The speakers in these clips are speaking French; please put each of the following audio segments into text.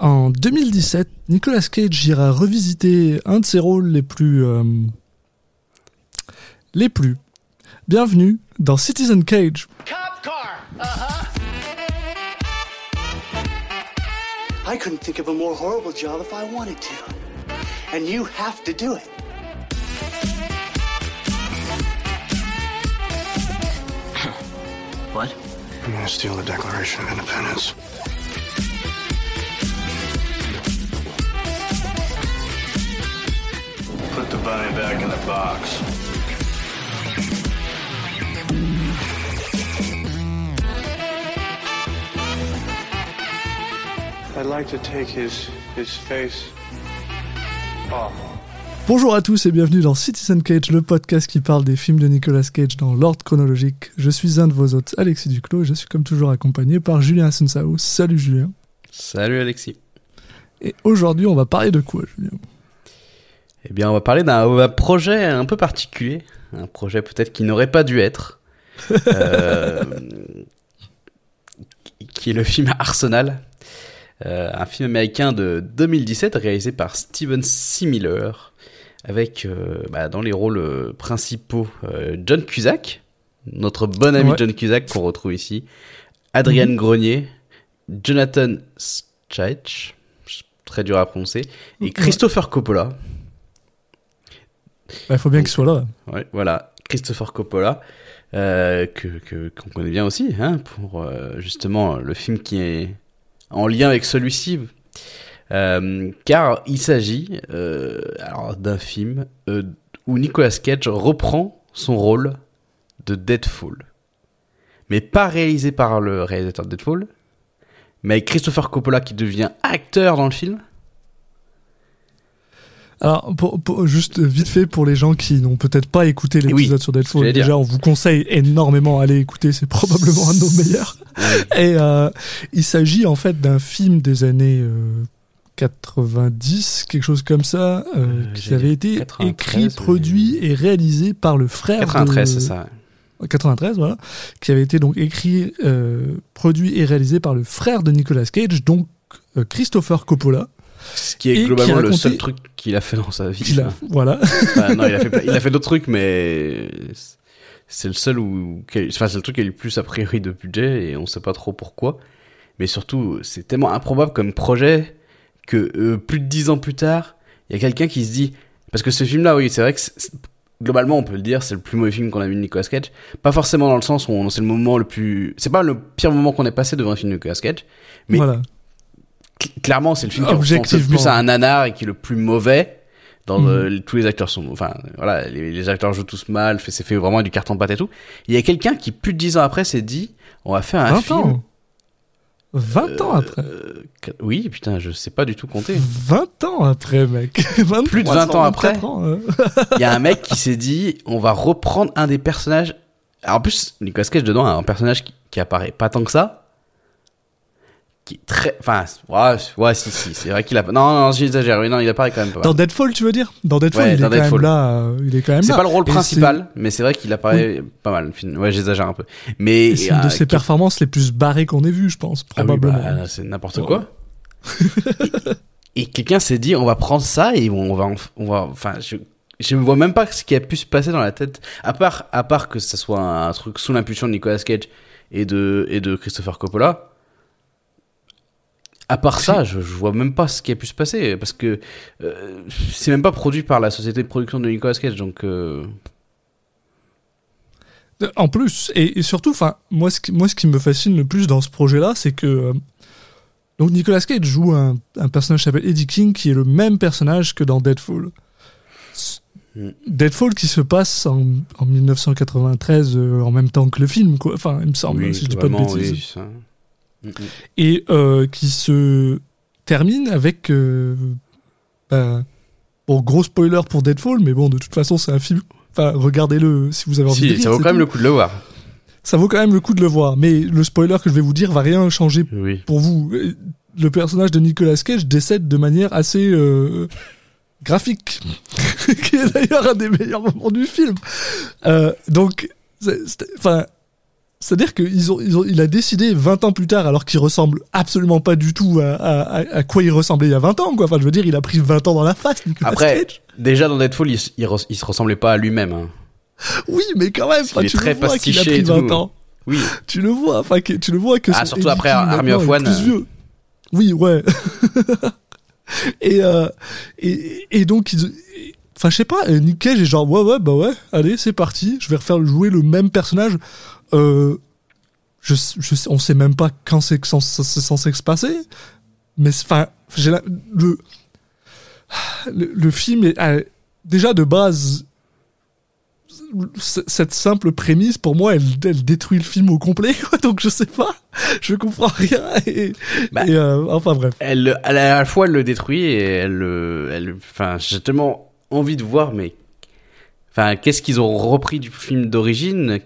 En 2017, Nicolas Cage ira revisiter un de ses rôles les plus... euh, les plus. Bienvenue dans Citizen Cage. Cop car. Uh-huh. I couldn't think of a more horrible job if I wanted to. And you have to do it. what? I'm gonna steal the Declaration of Independence? Put back in the box. I'd like to take his his face off. Bonjour à tous et bienvenue dans Citizen Cage, le podcast qui parle des films de Nicolas Cage dans l'ordre chronologique. Je suis un de vos hôtes, Alexis Duclos, et je suis comme toujours accompagné par Julien Assunção. Salut Julien. Salut Alexis. Et aujourd'hui, on va parler de quoi, Julien? Eh bien, on va parler d'un projet un peu particulier, un projet peut-être qui n'aurait pas dû être, euh, qui est le film Arsenal, euh, un film américain de 2017 réalisé par Steven C. Miller, avec euh, bah, dans les rôles principaux John Cusack, notre bon ami Ouais. John Cusack qu'on retrouve ici, Adrienne Grenier, Jonathan Straich, très dur à prononcer, et Christopher Coppola. Il faut bien qu'il soit là. Voilà, Christopher Coppola, euh, que qu'on connaît bien aussi, hein, pour euh, justement le film qui est en lien avec celui-ci, Euh, car il s'agit d'un film où Nicolas Cage reprend son rôle de Deadfall, mais pas réalisé par le réalisateur de Deadfall, mais avec Christopher Coppola qui devient acteur dans le film. Alors, pour, pour- juste vite fait pour les gens qui n'ont peut-être pas écouté l'épisode Oui, sur dire. déjà, on vous conseille énormément d'aller écouter, c'est probablement un de nos meilleurs. Et euh, il s'agit en fait d'un film des années euh, 90, quelque chose comme ça, euh, Euh, qui avait été 93, écrit, produit et réalisé par le frère 93, de... c'est ça. 93, voilà, qui avait été donc écrit, euh, produit et réalisé par le frère de Nicolas Cage, donc euh, Christopher Coppola. Ce qui est qui globalement le seul truc qu'il a fait dans sa vie. Il a, voilà. Enfin, non, il a fait, d'autres trucs, mais c'est le seul où, enfin, c'est le truc qui a eu le plus a priori de budget et on sait pas trop pourquoi. Mais surtout, c'est tellement improbable comme projet que euh, plus de dix ans plus tard, il y a quelqu'un qui se dit, parce que ce film-là, oui, c'est vrai que globalement, on peut le dire, c'est le plus mauvais film qu'on a vu de Nicolas Cage. Pas forcément dans le sens où on- c'est le moment le plus, c'est pas le pire moment qu'on ait passé devant un film de Nicolas Cage, mais voilà. Cl- clairement, c'est le film qui ressemble le plus à un nanar et qui est le plus mauvais. Dans euh, tous les acteurs sont, enfin voilà, les, les acteurs jouent tous mal, fait- c'est fait vraiment du carton pâte et tout. Il y a quelqu'un qui plus de 10 ans après s'est dit, on va faire un 20 film. ans. 20 ans après. euh, oui, putain, je sais pas du tout compter. 20 ans après, mec. 23 Plus de 20 ans après. 24 ans, euh. Il y a un mec qui s'est dit, on va reprendre un des personnages. Alors, en plus, Nicolas Cage dedans a un personnage qui, qui apparaît pas tant que ça. Qui est très, enfin, ouais, ouais, si, si, c'est vrai qu'il a, non, non, j'exagère, oui, non, il apparaît quand même pas mal. Dans Deadfall, tu veux dire? Dans Deadfall, Ouais, il, dans est quand Deadfall. Même là, euh, il est quand même C'est pas le rôle Et principal, mais c'est vrai qu'il apparaît pas mal. Ouais, j'exagère un peu. Mais C'est une euh, de ses qui- performances les plus barrées qu'on ait vues, je pense, Ah oui, probablement. bah, c'est n'importe quoi. et et quelqu'un s'est dit, on va prendre ça et on va, on va, enfin, je, je ne vois même pas ce qui a pu se passer dans la tête, à part, à part que ça soit un truc sous l'impulsion de Nicolas Cage et de, et de Christopher Coppola. À part ça, je, je vois même pas ce qui a pu se passer parce que euh, c'est même pas produit par la société de production de Nicolas Cage, donc. euh, En plus, et, et surtout, enfin, moi, ce qui, moi, ce qui me fascine le plus dans ce projet-là, c'est que euh, donc Nicolas Cage joue un, un personnage qui s'appelle Eddie King, qui est le même personnage que dans Deadfall. Mm. Deadfall qui se passe en, en 1993 euh, en même temps que le film, quoi. Enfin, il me semble, oui, si je dis pas de bêtises. oui, et euh, qui se termine avec euh, bah, bon gros spoiler pour Deadfall mais bon de toute façon c'est un film enfin regardez-le si vous avez envie de Si, rire, ça vaut quand même le coup de le voir. ça vaut quand même le coup de le voir mais le spoiler que je vais vous dire va rien changer Oui. pour vous le personnage de Nicolas Cage décède de manière assez euh, graphique qui est d'ailleurs un des meilleurs moments du film Euh, donc enfin C'est-à-dire qu'il ont, ils ont, il a décidé 20 ans plus tard, alors qu'il ressemble absolument pas du tout à, à, à quoi il ressemblait il y a 20 ans, quoi. Enfin, je veux dire, il a pris 20 ans dans la face, Nicolas Après, Cage. déjà dans Deadfall, il, il, se ressemblait pas à lui-même. hein. Oui, mais quand même, enfin, Il est tu très le vois qu'il a pastiché pris et 20 tout. ans. Oui. Tu le vois, enfin, que, tu le vois que Ah, surtout Eddie après Army of One. plus vieux. Oui, ouais. et, euh, et, et donc, ils- enfin, je sais pas, euh, Nick Cage est genre, ouais, ouais, bah ouais, allez, c'est parti, je vais refaire jouer le même personnage. Euh, je, je, on sait même pas quand c'est censé se passer, mais enfin, j'ai le, le, le film est euh, déjà de base cette simple prémisse pour moi elle, elle détruit le film au complet quoi. donc je sais pas je comprends rien et, Bah. et, euh, enfin bref Elle, elle, à la fois elle le détruit et elle, le- elle, enfin, j'ai tellement envie de voir, mais, enfin, qu'est-ce qu'ils ont repris du film d'origine?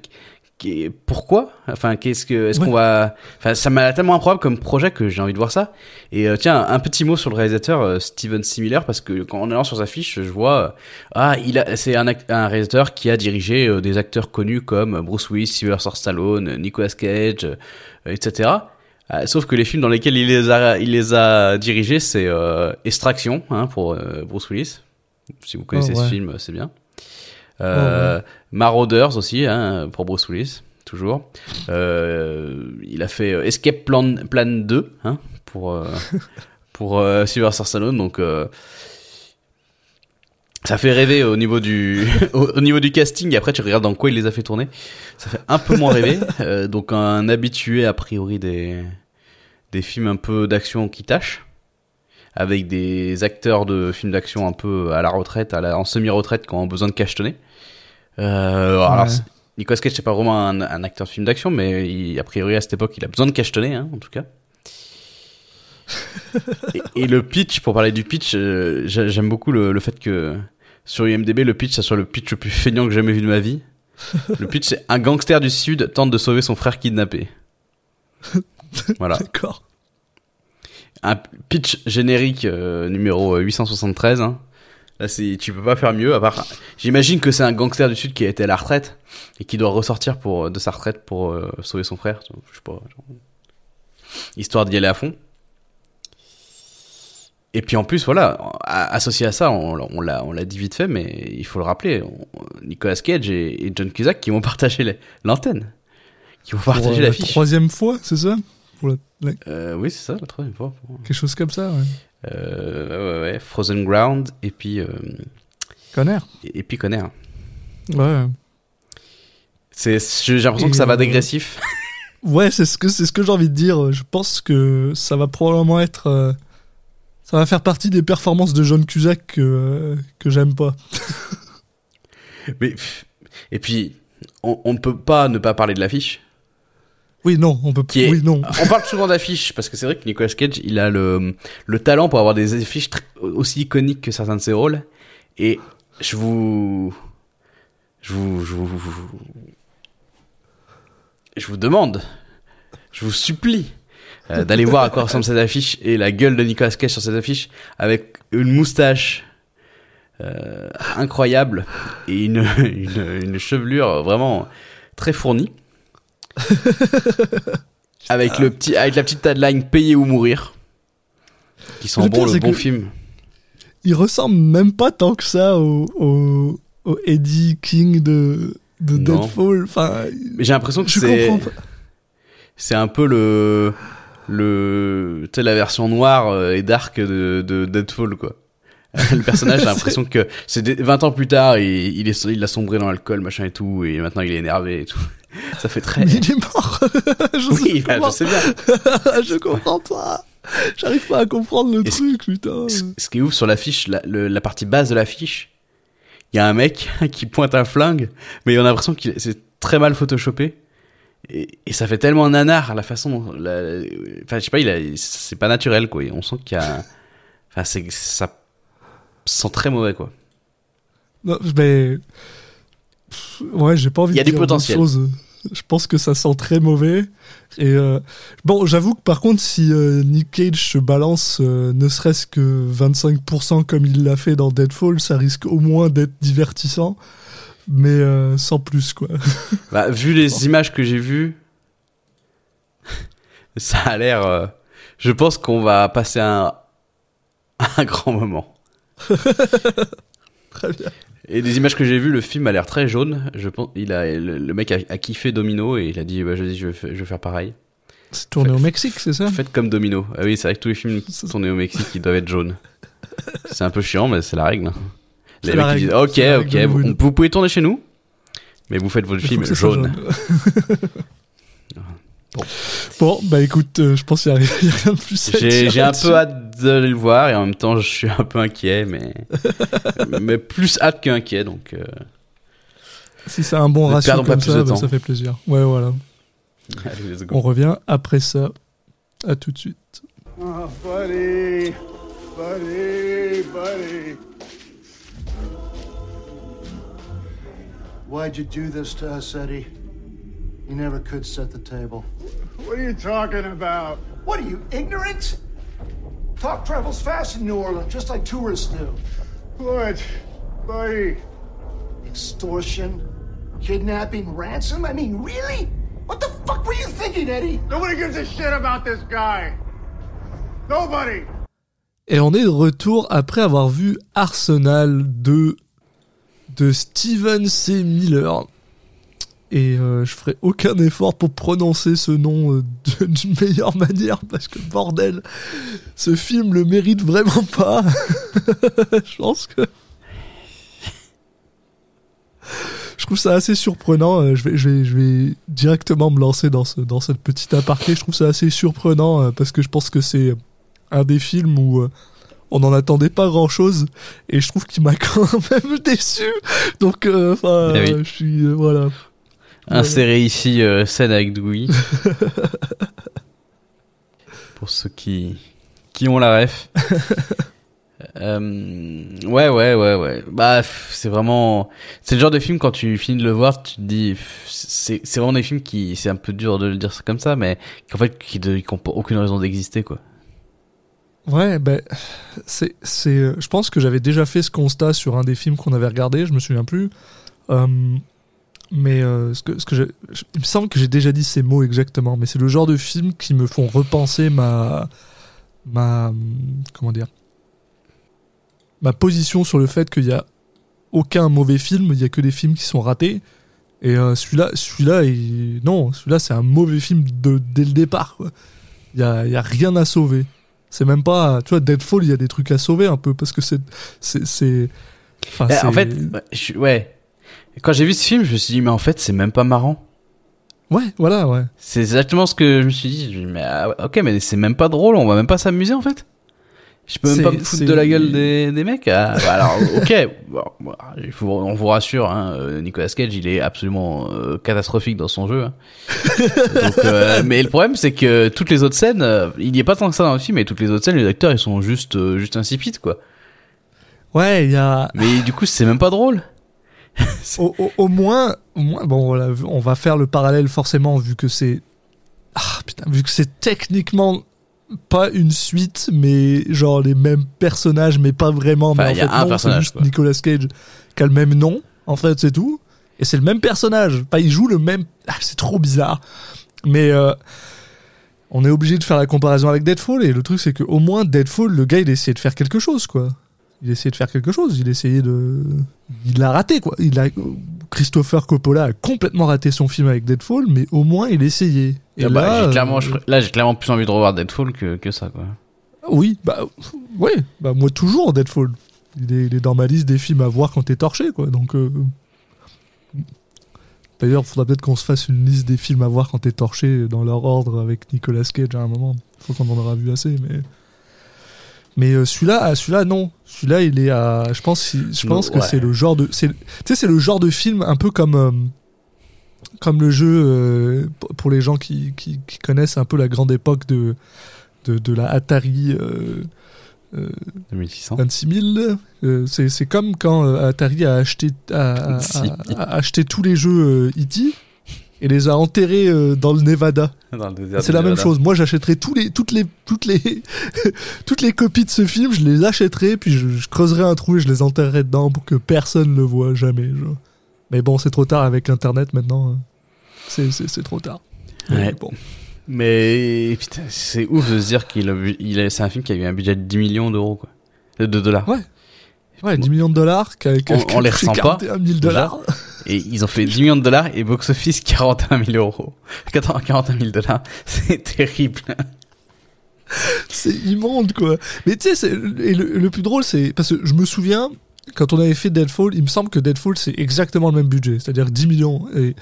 Pourquoi? Enfin, qu'est-ce que, est-ce Ouais. qu'on va, enfin, ça m'a tellement improbable comme projet que j'ai envie de voir ça. Et euh, tiens, un petit mot sur le réalisateur euh, Steven C. Miller parce que quand en allant sur sa fiche, je vois, euh, ah, il a, c'est un, réalisateur qui a dirigé euh, des acteurs connus comme Bruce Willis, Sylvester Stallone, Nicolas Cage, etc. Euh, sauf que les films dans lesquels il les a, il les a dirigés, c'est Extraction hein, pour Bruce Willis. Si vous connaissez Oh, ouais. ce film, c'est bien. Euh, Marauders aussi hein, pour Bruce Willis, toujours. Euh, il a fait euh, Escape Plan, Plan 2 hein, pour euh, pour Sylvester Stallone. Donc ça fait rêver au niveau du au, au niveau du casting. Après, tu regardes dans quoi il les a fait tourner. Ça fait un peu moins rêver. Donc un habitué a priori des des films un peu d'action qui tâchent, avec des acteurs de films d'action un peu à la retraite, à la, en semi-retraite, qui ont besoin de cachetonner. Euh, Alors, Ouais. Nicolas Cage, c'est pas vraiment un, un acteur de film d'action, mais il- a priori à cette époque, il a besoin de cachetonner, hein, en tout cas. et, et le pitch, pour parler du pitch, euh, j'ai- j'aime beaucoup le, le fait que sur IMDb, le pitch, ça soit le pitch le plus feignant que j'ai jamais vu de ma vie. Le pitch, c'est un gangster du Sud tente de sauver son frère kidnappé. Voilà. d'accord Un pitch générique euh, numéro 873. Hein. Là, c'est, tu peux pas faire mieux. À part, j'imagine que c'est un gangster du Sud qui a été à la retraite et qui doit ressortir pour de sa retraite pour euh, sauver son frère. Je sais pas. genre, histoire d'y aller à fond. Et puis en plus, voilà, associé à ça, on, on l'a, on l'a dit vite fait, mais il faut le rappeler, Nicolas Cage et, et John Cusack qui vont partager l'antenne, qui vont partager euh, la l'affiche. troisième fois c'est ça? Pour la- la- Euh, oui, c'est ça, la troisième fois. pour- quelque chose comme ça ouais. Euh, ouais, ouais, Frozen Ground et puis euh, Connard et, et puis Conner. ouais C'est j'ai l'impression que ça va euh, dégressif. Ouais, c'est ce que c'est ce que j'ai envie de dire. Je pense que ça va probablement être, ça va faire partie des performances de John Cusack que que j'aime pas. Mais et puis on ne peut pas ne pas parler de l'affiche. Oui, non, on peut. Est- Oui, non. On parle souvent d'affiches parce que c'est vrai que Nicolas Cage, il a le le talent pour avoir des affiches aussi iconiques que certains de ses rôles. Et je vous je vous je vous, je vous demande, je vous supplie euh, d'aller voir à quoi ressemble cette affiche et la gueule de Nicolas Cage sur cette affiche avec une moustache euh, incroyable et une, une, une chevelure vraiment très fournie. avec le petit, avec la petite tagline payer ou mourir. Qui sent Le bon le bon film. Il ressemble même pas tant que ça au au, au Eddie King de de Non. Deadfall. Enfin, Mais j'ai l'impression que c'est, c'est un peu le, le, tu la version noire euh, et dark de, de Deadfall, quoi. le personnage, j'ai l'impression que c'est des- 20 ans plus tard, il, il est, il a sombré dans l'alcool, machin et tout, et maintenant il est énervé et tout. Ça fait très, Mais il est mort. je, oui, sais bah, pas. je sais bien. je comprends pas. J'arrive pas à comprendre le truc, putain. Ce, ce qui est ouf sur l'affiche, la, le- la partie basse de l'affiche, il y a un mec qui pointe un flingue, mais on a l'impression qu'il c'est très mal photoshopé. Et, et ça fait tellement nanar la façon dont, la- enfin je sais pas, il a, c'est pas naturel quoi. On sent qu'il y a, enfin c'est, ça sent très mauvais quoi. Non, mais ouais, j'ai pas envie Il y a de du dire potentiel. d'autres choses. Je pense que ça sent très mauvais. Et euh, bon, j'avoue que par contre, si euh, Nick Cage se balance euh, ne serait-ce que 25% comme il l'a fait dans Deadfall, ça risque au moins d'être divertissant, mais sans plus quoi. Bah, vu les images que j'ai vues, Ça a l'air. je pense qu'on va passer un, un grand moment. Très bien. Et des images que j'ai vues, le film a l'air très jaune. Je pense, il a, le, le mec a, a kiffé Domino et il a dit, bah, je, dis, je, vais, je vais faire pareil. C'est tourné au Mexique, c'est ça? Faites comme Domino. Ah oui, c'est vrai que tous les films tournés au Mexique, ils doivent être jaunes. C'est un peu chiant, mais c'est la règle. Les mecs disent, ok, ok, vous, pouvez tourner chez nous, mais vous faites votre film jaune. Bon, bah écoute, euh, je pense qu'il n'y a, rien- il y a rien de plus à J'ai dire j'ai un peu hâte de le voir et en même temps je suis un peu inquiet, mais mais plus hâte qu'inquiet donc. euh, Si c'est un bon ratio comme ça, bah, ça fait plaisir. Ouais, voilà. allez, let's go. On revient après ça. À tout de suite. Oh, buddy. Buddy, buddy. Why'd you do this to us, Eddie? You never could set the table. What are you talking about? What are you, ignorant? Talk travels fast in New Orleans, just like tourists do. What? Buddy. Extortion, kidnapping, ransom? I mean, really? What the fuck were you thinking, Eddie? Nobody gives a shit about this guy. Nobody. Et on est de retour après avoir vu Arsenal 2 de Steven C. Miller. Et euh, je ferai aucun effort pour prononcer ce nom euh, d'une meilleure manière parce que bordel, ce film le mérite vraiment pas. je pense que. Je trouve ça assez surprenant. euh, Je vais, je vais, je vais directement me lancer dans, ce, dans cette petite aparté. Je trouve ça assez surprenant parce que je pense que c'est un des films où on n'en attendait pas grand chose et je trouve qu'il m'a quand même déçu. Donc, enfin, Eh oui. euh, je suis. euh, voilà. Inséré ici euh, scène avec Dewey. Pour ceux qui qui ont la ref. Euh, ouais, ouais, ouais, ouais. Bah, c'est vraiment, c'est le genre de film quand tu finis de le voir, tu te dis, c'est, vraiment des films qui, c'est un peu dur de le dire comme ça, mais qu'en fait, qui n'ont aucune raison d'exister, quoi. Ouais, ben, c'est, c'est, euh, je pense que j'avais déjà fait ce constat sur un des films qu'on avait regardé, je me souviens plus. Euh, mais euh, ce que, ce que je- il me semble que j'ai déjà dit ces mots exactement, mais c'est le genre de film qui me font repenser ma, ma, comment dire, ma position sur le fait qu'il y a aucun mauvais film, il y a que des films qui sont ratés. Et euh, celui-là, celui-là, il- non, celui-là, c'est un mauvais film de, dès le départ. quoi. Il y a, il y a rien à sauver. C'est même pas, tu vois, Deadfall, il y a des trucs à sauver un peu parce que c'est, c'est, c'est, enfin, Eh, en fait, je- ouais. Quand j'ai vu ce film, je me suis dit, mais en fait, c'est même pas marrant. ouais, voilà, ouais. C'est exactement ce que je me suis dit. Mais ah ok, mais c'est même pas drôle, on va même pas s'amuser en fait. Je peux même pas me foutre de la gueule des, des mecs. Ah, bah alors, ok, bon, bon, il faut, on vous rassure, hein, euh, Nicolas Cage, il est absolument euh, catastrophique dans son jeu. hein. Donc, euh, mais le problème, c'est que toutes les autres scènes, euh, il y est pas tant que ça dans le film, mais toutes les autres scènes, les acteurs, ils sont juste, juste insipides, quoi. Ouais, il y a, Mais du coup, c'est même pas drôle. au, au- au moins, au moins, bon, voilà, on va faire le parallèle forcément vu que c'est, ah putain, vu que c'est techniquement pas une suite, mais genre les mêmes personnages, mais pas vraiment. Enfin, mais en y a fait, un non, personnage, c'est juste. Nicolas Cage qui a le même nom, en fait, c'est tout. Et c'est le même personnage. Pas, il joue le même. Ah, c'est trop bizarre. Mais euh, on est obligé de faire la comparaison avec Deadfall. Et le truc, c'est qu'au moins, Deadfall, le gars, il essayait de faire quelque chose, quoi. Il essayait de faire quelque chose. Il essayait de. Il l'a raté, quoi. Il a... Christopher Coppola a complètement raté son film avec Deadfall, mais au moins, il essayait. Et Ah bah, là, j'ai clairement, euh, je- là, j'ai clairement plus envie de revoir Deadfall que, que ça, quoi. Oui, bah, ouais, bah, moi, toujours Deadfall. Il est, il est dans ma liste des films à voir quand t'es torché, quoi. Donc. euh, D'ailleurs, il faudra peut-être qu'on se fasse une liste des films à voir quand t'es torché dans leur ordre avec Nicolas Cage à un moment. Faut qu'on en aura vu assez, mais. Mais euh, celui-là, ah, celui-là, non. Celui-là, il est à. Je pense, je pense que c'est le genre de. Tu sais, c'est le genre de film un peu comme. euh, comme le jeu, euh, pour- les gens qui, qui, qui connaissent un peu la grande époque de, de, de la Atari euh, euh, 2600. 26 000. euh, c'est, comme quand Atari a acheté, a, a- 26 000. a- a acheté tous les jeux E.T. et les a enterrés euh, dans le Nevada. C'est la même chose. Moi, j'achèterais tous les, toutes les, toutes les, toutes les copies de ce film. Je les achèterais, puis je, je creuserais un trou et je les enterrerais dedans pour que personne le voit jamais. genre. Mais bon, c'est trop tard avec Internet maintenant. hein. C'est, c'est, c'est trop tard. Ouais. Mais bon. Mais putain, c'est ouf de se dire qu'il a, il a- c'est un film qui a eu un budget de 10 millions d'euros, quoi. De, de dollars. Ouais. Ouais, 10 millions de dollars, qui qui On- on les ressent pas, 41 000 dollars. Et ils ont fait 10 millions de dollars et box office 41 000 euros. 80 41 000 dollars. C'est terrible. C'est immonde, quoi. Mais tu sais, c'est- et le, le plus drôle, c'est parce que je me souviens, quand on avait fait Deadfall, il me semble que Deadfall, c'est exactement le même budget, c'est-à-dire 10 millions. Et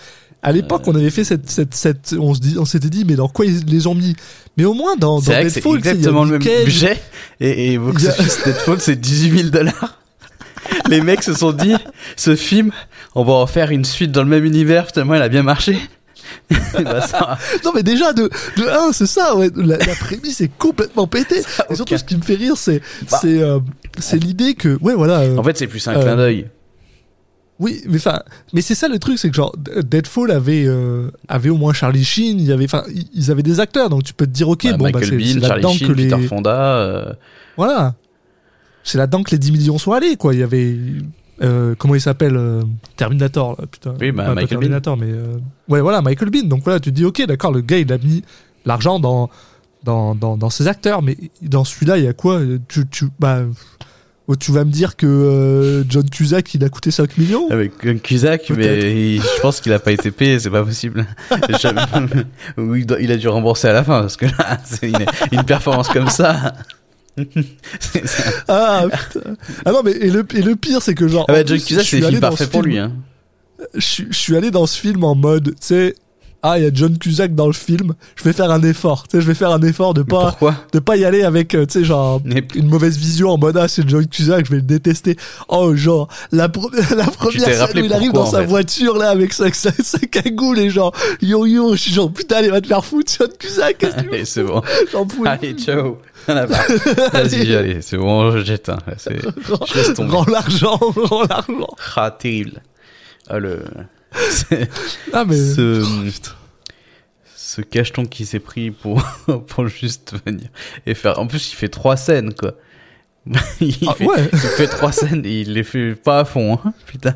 à l'époque, on avait fait cette, cette, cette, on se dit, on s'était dit, mais dans quoi ils les ont mis? Mais au moins, dans, C'est c'est Deadfall, a exactement le même Cage. budget. Et, et box a- office Deadfall, c'est 18 000 dollars. Les mecs se sont dit, ce film, on va en faire une suite dans le même univers, finalement, il a bien marché. Bah, ça, Non, mais déjà, de, de un, c'est ça, ouais. La, la prémisse est complètement pétée. Et surtout, ce qui me fait rire, c'est, Bah. c'est, euh, c'est l'idée que, ouais, voilà. euh, En fait, c'est plus un Euh, clin d'œil. Oui, mais enfin, mais c'est ça le truc, c'est que genre Deadfall avait euh, avait au moins Charlie Sheen, il y avait, enfin, ils avaient des acteurs, donc tu peux te dire ok, Bah, bon, bah, Michael c'est c'est Bean, là-dedans Charlie que Sheen, les, Peter Fonda. euh, voilà, c'est là-dedans que les 10 millions sont allés, quoi. Il y avait, euh, comment il s'appelle, euh, Terminator, là, putain. Oui, bah, Michael Bean. Terminator, mais euh, ouais, voilà, Michael Bean. Donc voilà, tu te dis ok, d'accord, le gars il a mis l'argent dans dans, dans dans ses acteurs, mais dans celui-là, il y a quoi Tu tu bah oh, tu vas me dire que euh, John Cusack il a coûté 5 millions Avec un Cusack, mais il- je pense qu'il a pas été payé, c'est pas possible. Il a dû rembourser à la fin, parce que là, c'est une, une performance comme ça. Ah putain. Ah non mais et le, et le pire c'est que genre Ah bah, plus, Cusack, je c'est suis le film parfait pour lui. Hein. Je, je suis allé dans ce film en mode tu sais ah il y a John Cusack dans le film, je vais faire un effort, tu sais je vais faire un effort de pas de pas y aller avec euh, tu sais genre Mais une mauvaise vision en mode ah c'est John Cusack, je vais le détester. Oh genre la, pre- la première scène où il arrive dans sa fait. voiture là avec sa, sa, sa cagoule et genre yo yo, je suis genre putain allez va te faire foutre John Cusack, tu Allez, c'est bon. J'en pouvais Allez, ciao. Vas-y, allez, c'est bon, j'éteins. là, c'est- Je laisse tomber. Rends l'argent, rends l'argent. Ah, terrible. Ah, le... Ah mais ce... ce cacheton qui s'est pris pour... pour juste venir et faire... En plus, il fait trois scènes, quoi. il, Ah, fait... ouais. il fait trois scènes et il les fait pas à fond, hein. Putain.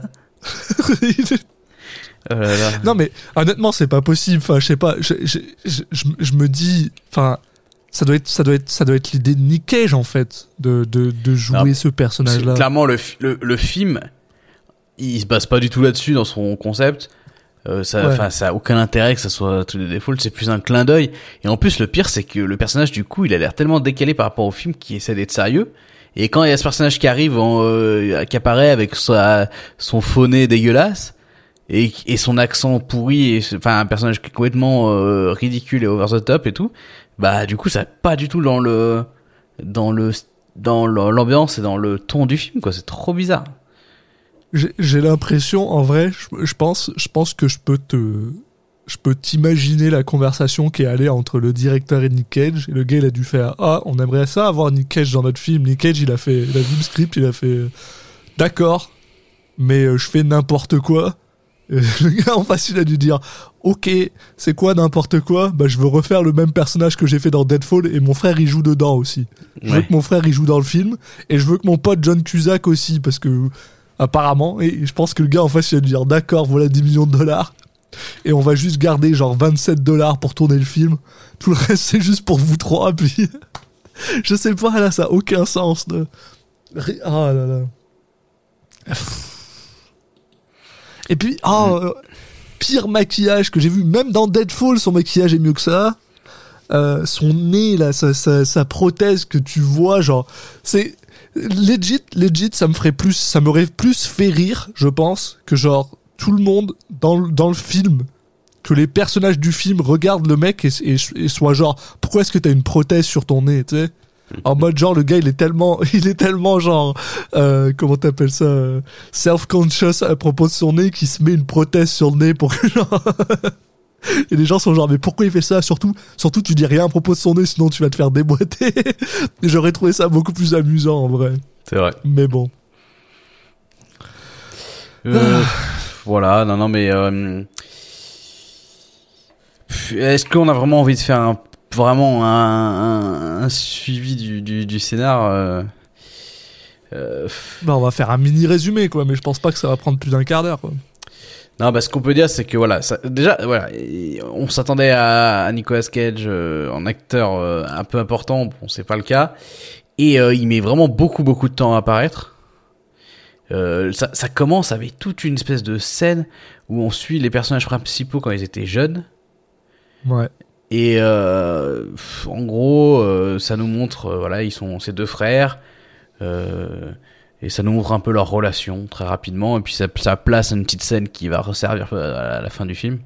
Oh là là. Non mais honnêtement c'est pas possible. Enfin je sais pas. Je, je, je, me dis. Enfin ça doit être ça doit être ça doit être l'idée de Nick Cage en fait de de, de jouer ce personnage là. Clairement, le, le, le film, il se base pas du tout là-dessus dans son concept. Euh, ça, Ouais. enfin, ça a aucun intérêt que ça soit tous les défauts. C'est plus un clin d'œil. Et en plus, le pire, c'est que le personnage, du coup, il a l'air tellement décalé par rapport au film qui essaie d'être sérieux. Et quand il y a ce personnage qui arrive, en, euh, qui apparaît avec sa, son faux nez dégueulasse et, et son accent pourri, et, enfin un personnage qui est complètement euh, ridicule et over the top et tout, bah du coup, ça pas du tout dans le dans le dans l'ambiance et dans le ton du film quoi. C'est trop bizarre. J'ai l'impression en vrai je, je pense je pense que je peux te je peux t'imaginer la conversation qui est allée entre le directeur et Nick Cage. Et le gars il a dû faire ah on aimerait ça avoir Nick Cage dans notre film Nick Cage il a fait il a vu le script il a fait euh, d'accord mais euh, je fais n'importe quoi Et le gars en face il a dû dire ok c'est quoi n'importe quoi? Bah je veux refaire le même personnage que j'ai fait dans Deadfall et mon frère il joue dedans aussi. Je veux Ouais. que mon frère il joue dans le film et je veux que mon pote John Cusack aussi parce que apparemment. Et je pense que le gars en face il a dû dire d'accord voilà 10 millions de dollars. Et on va juste garder genre 27 dollars pour tourner le film. Tout le reste c'est juste pour vous trois puis je sais pas là ça a aucun sens de ah là là. Et puis ah euh, pire maquillage que j'ai vu même dans Deadfall son maquillage est mieux que ça. Euh, son nez là sa, sa, sa prothèse que tu vois genre c'est legit legit ça me ferait plus ça m'aurait plus fait rire je pense que genre tout le monde dans, le- dans le film que les personnages du film regardent le mec et, et, et soient genre pourquoi est-ce que t'as une prothèse sur ton nez tu sais? En mode genre le gars il est tellement il est tellement genre euh, comment t'appelles ça euh, self-conscious à propos de son nez qu'il se met une prothèse sur le nez pour que genre et les gens sont genre mais pourquoi il fait ça? Surtout surtout tu dis rien à propos de son nez sinon tu vas te faire déboîter. J'aurais trouvé ça beaucoup plus amusant en vrai. C'est vrai. mais bon. Euh, voilà, non, non, mais euh, est-ce qu'on a vraiment envie de faire un, vraiment un, un, un suivi du, du, du scénar euh, bah on va faire un mini résumé quoi mais je pense pas que ça va prendre plus d'un quart d'heure quoi Non, bah, ce qu'on peut dire, c'est que voilà, ça, déjà, voilà, on s'attendait à, à Nicolas Cage euh, en acteur euh, un peu important, bon, c'est pas le cas, et euh, il met vraiment beaucoup, beaucoup de temps à apparaître. Ça, ça commence avec toute une espèce de scène où on suit les personnages principaux quand ils étaient jeunes. Ouais. Et en gros, ça nous montre, voilà, ils sont ces deux frères, euh, et ça nous montre un peu leur relation très rapidement, et puis ça, place une petite scène qui va resservir à la fin du film.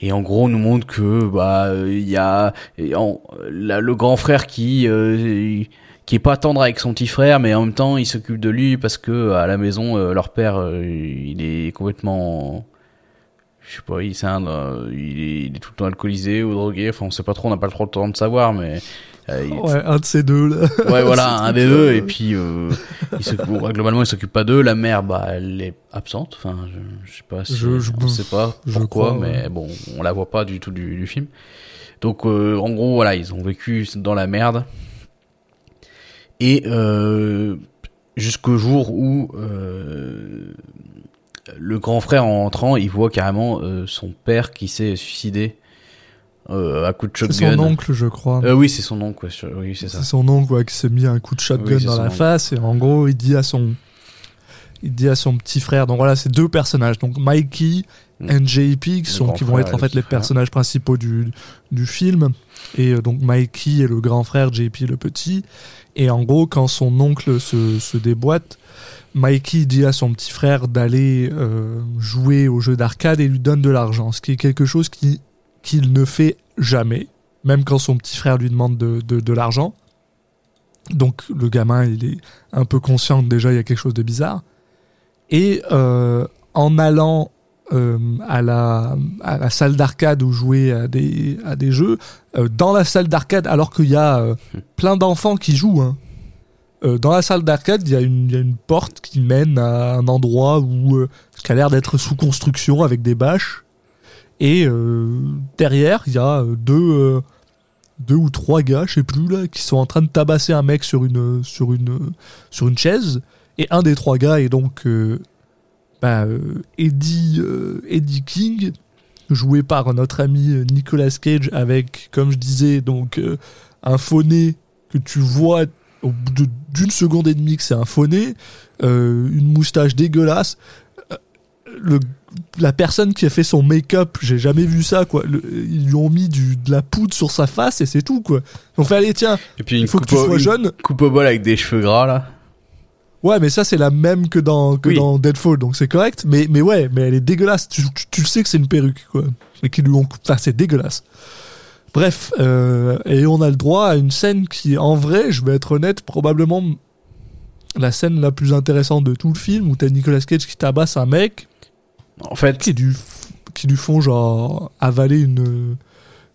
Et en gros, on nous montre que bah il y a le grand frère qui euh, qui est pas tendre avec son petit frère, mais en même temps il s'occupe de lui parce que à la maison euh, leur père euh, il est complètement je sais pas, euh, il est tout le temps alcoolisé ou drogué, enfin on sait pas trop, on n'a pas trop le temps de savoir, mais euh, il- Ouais, un de ces deux là. Ouais, voilà, un des deux, ouais. et puis euh, il bon, globalement il s'occupe pas d'eux. La mère, bah, elle est absente. Enfin, je, je sais pas si Je- je- on sait pas pourquoi, crois, mais ouais. bon, on la voit pas du tout du, du film. Donc, euh, en gros, voilà, ils ont vécu dans la merde. Et euh, jusqu'au jour où euh, le grand frère en entrant, il voit carrément son père qui s'est suicidé euh, à coup de C'est shotgun. son oncle, je crois. Euh, oui, c'est son oncle. ouais, oui, c'est ça. C'est son oncle ouais, qui s'est mis un coup de shotgun Oui, c'est dans la oncle. face et en gros il dit à son il dit à son petit frère donc voilà c'est deux personnages donc Mikey Mm. et JP qui, sont, qui vont être en fait les frère. personnages principaux du, du film et euh, donc Mikey est le grand frère JP le petit et en gros quand son oncle se, se déboîte Mikey dit à son petit frère d'aller euh, jouer au jeu d'arcade et lui donne de l'argent ce qui est quelque chose qui qu'il ne fait jamais même quand son petit frère lui demande de, de, de l'argent donc le gamin, il est un peu conscient que déjà il y a quelque chose de bizarre. Et euh, en allant euh, à, la, à la salle d'arcade où jouer à des, à des jeux, euh, dans la salle d'arcade, alors qu'il y a euh, plein d'enfants qui jouent, hein, dans la salle d'arcade, il y, a une- il y a une porte qui mène à un endroit où qui a l'air d'être sous construction avec des bâches. Et euh, derrière, il y a euh, deux, euh, deux ou trois gars, je sais plus là, qui sont en train de tabasser un mec sur une sur une sur une chaise. Et un des trois gars est donc bah, Eddie Eddie King, joué par notre ami Nicolas Cage, avec, comme je disais, donc un faux nez que tu vois au bout d'une seconde et demie que c'est un faux nez, euh, une moustache dégueulasse. Le, la personne qui a fait son make-up, j'ai jamais vu ça, quoi. Le- ils lui ont mis du, de la poudre sur sa face et c'est tout, quoi. Ils ont fait, allez, tiens, Et puis il faut que tu au, sois une jeune. coupe au bol avec des cheveux gras là. Ouais, mais ça, c'est la même que dans, que Oui. dans Deadfall, donc c'est correct. Mais, mais ouais, mais elle est dégueulasse. Tu, tu, tu le sais que c'est une perruque, quoi. Et qu'ils lui ont. Enfin, c'est dégueulasse. Bref, euh, et on a le droit à une scène qui, en vrai, je vais être honnête, probablement la scène la plus intéressante de tout le film, où t'as Nicolas Cage qui tabasse un mec, En fait, qui lui, f- qui lui font genre avaler une,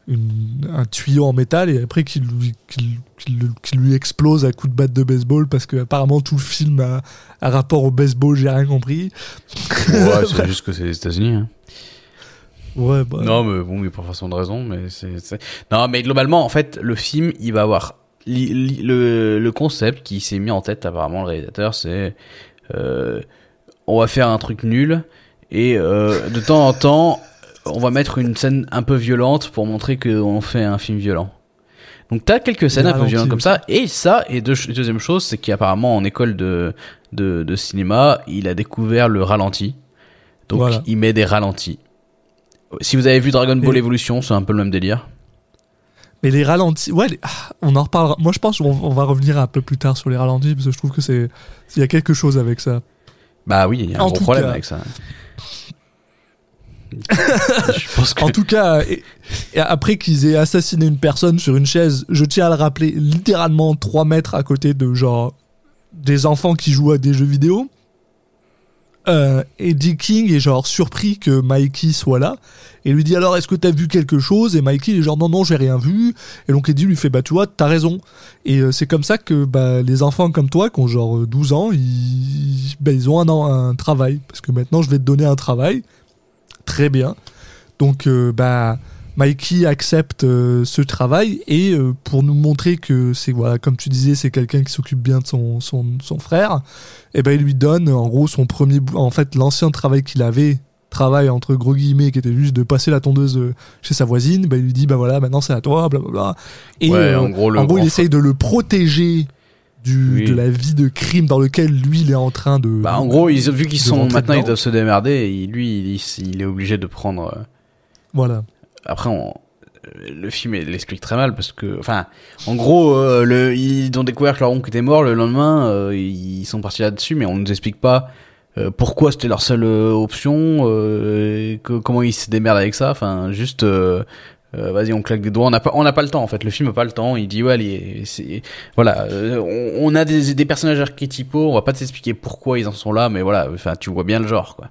une- un tuyau en métal et après qui lui, qui, qui le- qui lui explose à coups de batte de baseball parce que apparemment tout le film a un rapport au baseball, j'ai rien compris. ouais, c'est juste que c'est les États-Unis. Hein. Ouais, bah, Non, mais bon, a pas façon de raison, mais c'est. c'est- Non, mais globalement, en fait, le film, il va avoir. li- li- le, le concept qui s'est mis en tête, apparemment, le réalisateur, c'est. euh, on va faire un truc nul, et euh, de temps en temps, on va mettre une scène un peu violente pour montrer qu'on fait un film violent. Donc t'as quelques scènes un peu violentes comme ça, et ça, et deux, deuxième chose, c'est qu'apparemment en école de, de, de cinéma, il a découvert le ralenti. Donc Voilà. il met des ralentis. Si vous avez vu Dragon Ball Et- Evolution, c'est un peu le même délire. Mais les ralentis, ouais, les- ah, on en reparlera. Moi, je pense qu'on on va revenir un peu plus tard sur les ralentis parce que je trouve que c'est, il y a quelque chose avec ça. Bah oui, il y a un En gros problème cas- avec ça. En tout cas, après qu'ils aient assassiné une personne sur une chaise, je tiens à le rappeler, littéralement 3 mètres à côté de genre des enfants qui jouent à des jeux vidéo. Euh, Eddie King est genre surpris que Mikey soit là et lui dit alors est-ce que t'as vu quelque chose? Et Mikey est genre non non j'ai rien vu. Et donc Eddie lui fait bah tu vois t'as raison. Et euh, c'est comme ça que bah, les enfants comme toi qui ont genre euh, 12 ans ils, bah, ils ont un, un travail. Parce que maintenant je vais te donner un travail très bien. Donc, euh, bah, Mikey accepte euh, ce travail et euh, pour nous montrer que c'est voilà comme tu disais c'est quelqu'un qui s'occupe bien de son, son, son frère et ben il lui donne en gros son premier en fait l'ancien travail qu'il avait travail entre gros guillemets qui était juste de passer la tondeuse chez sa voisine ben il lui dit ben voilà maintenant c'est à toi blablabla. Et Ouais, en gros, le en gros il essaye de le protéger du, Oui. de la vie de crime dans lequel lui il est en train de Bah, en gros, ils, vu qu'ils sont maintenant, ils doivent se démerder. Et lui, il, il est obligé de prendre. euh, voilà Après, on, le film il l'explique très mal parce que, enfin, en gros, euh, le, ils ont découvert que leur oncle était mort le lendemain. euh, ils sont partis là-dessus, mais on nous explique pas pourquoi c'était leur seule option, que- comment ils se démerdent avec ça. Enfin, juste. Euh, vas-y, on claque des doigts. On n'a pas, on n'a pas le temps en fait. Le film n'a pas le temps. Il dit ouais, allez, c'est, voilà, euh, on, on a des, des personnages archétypaux. On va pas t'expliquer pourquoi ils en sont là, mais voilà, enfin, tu vois bien le genre quoi.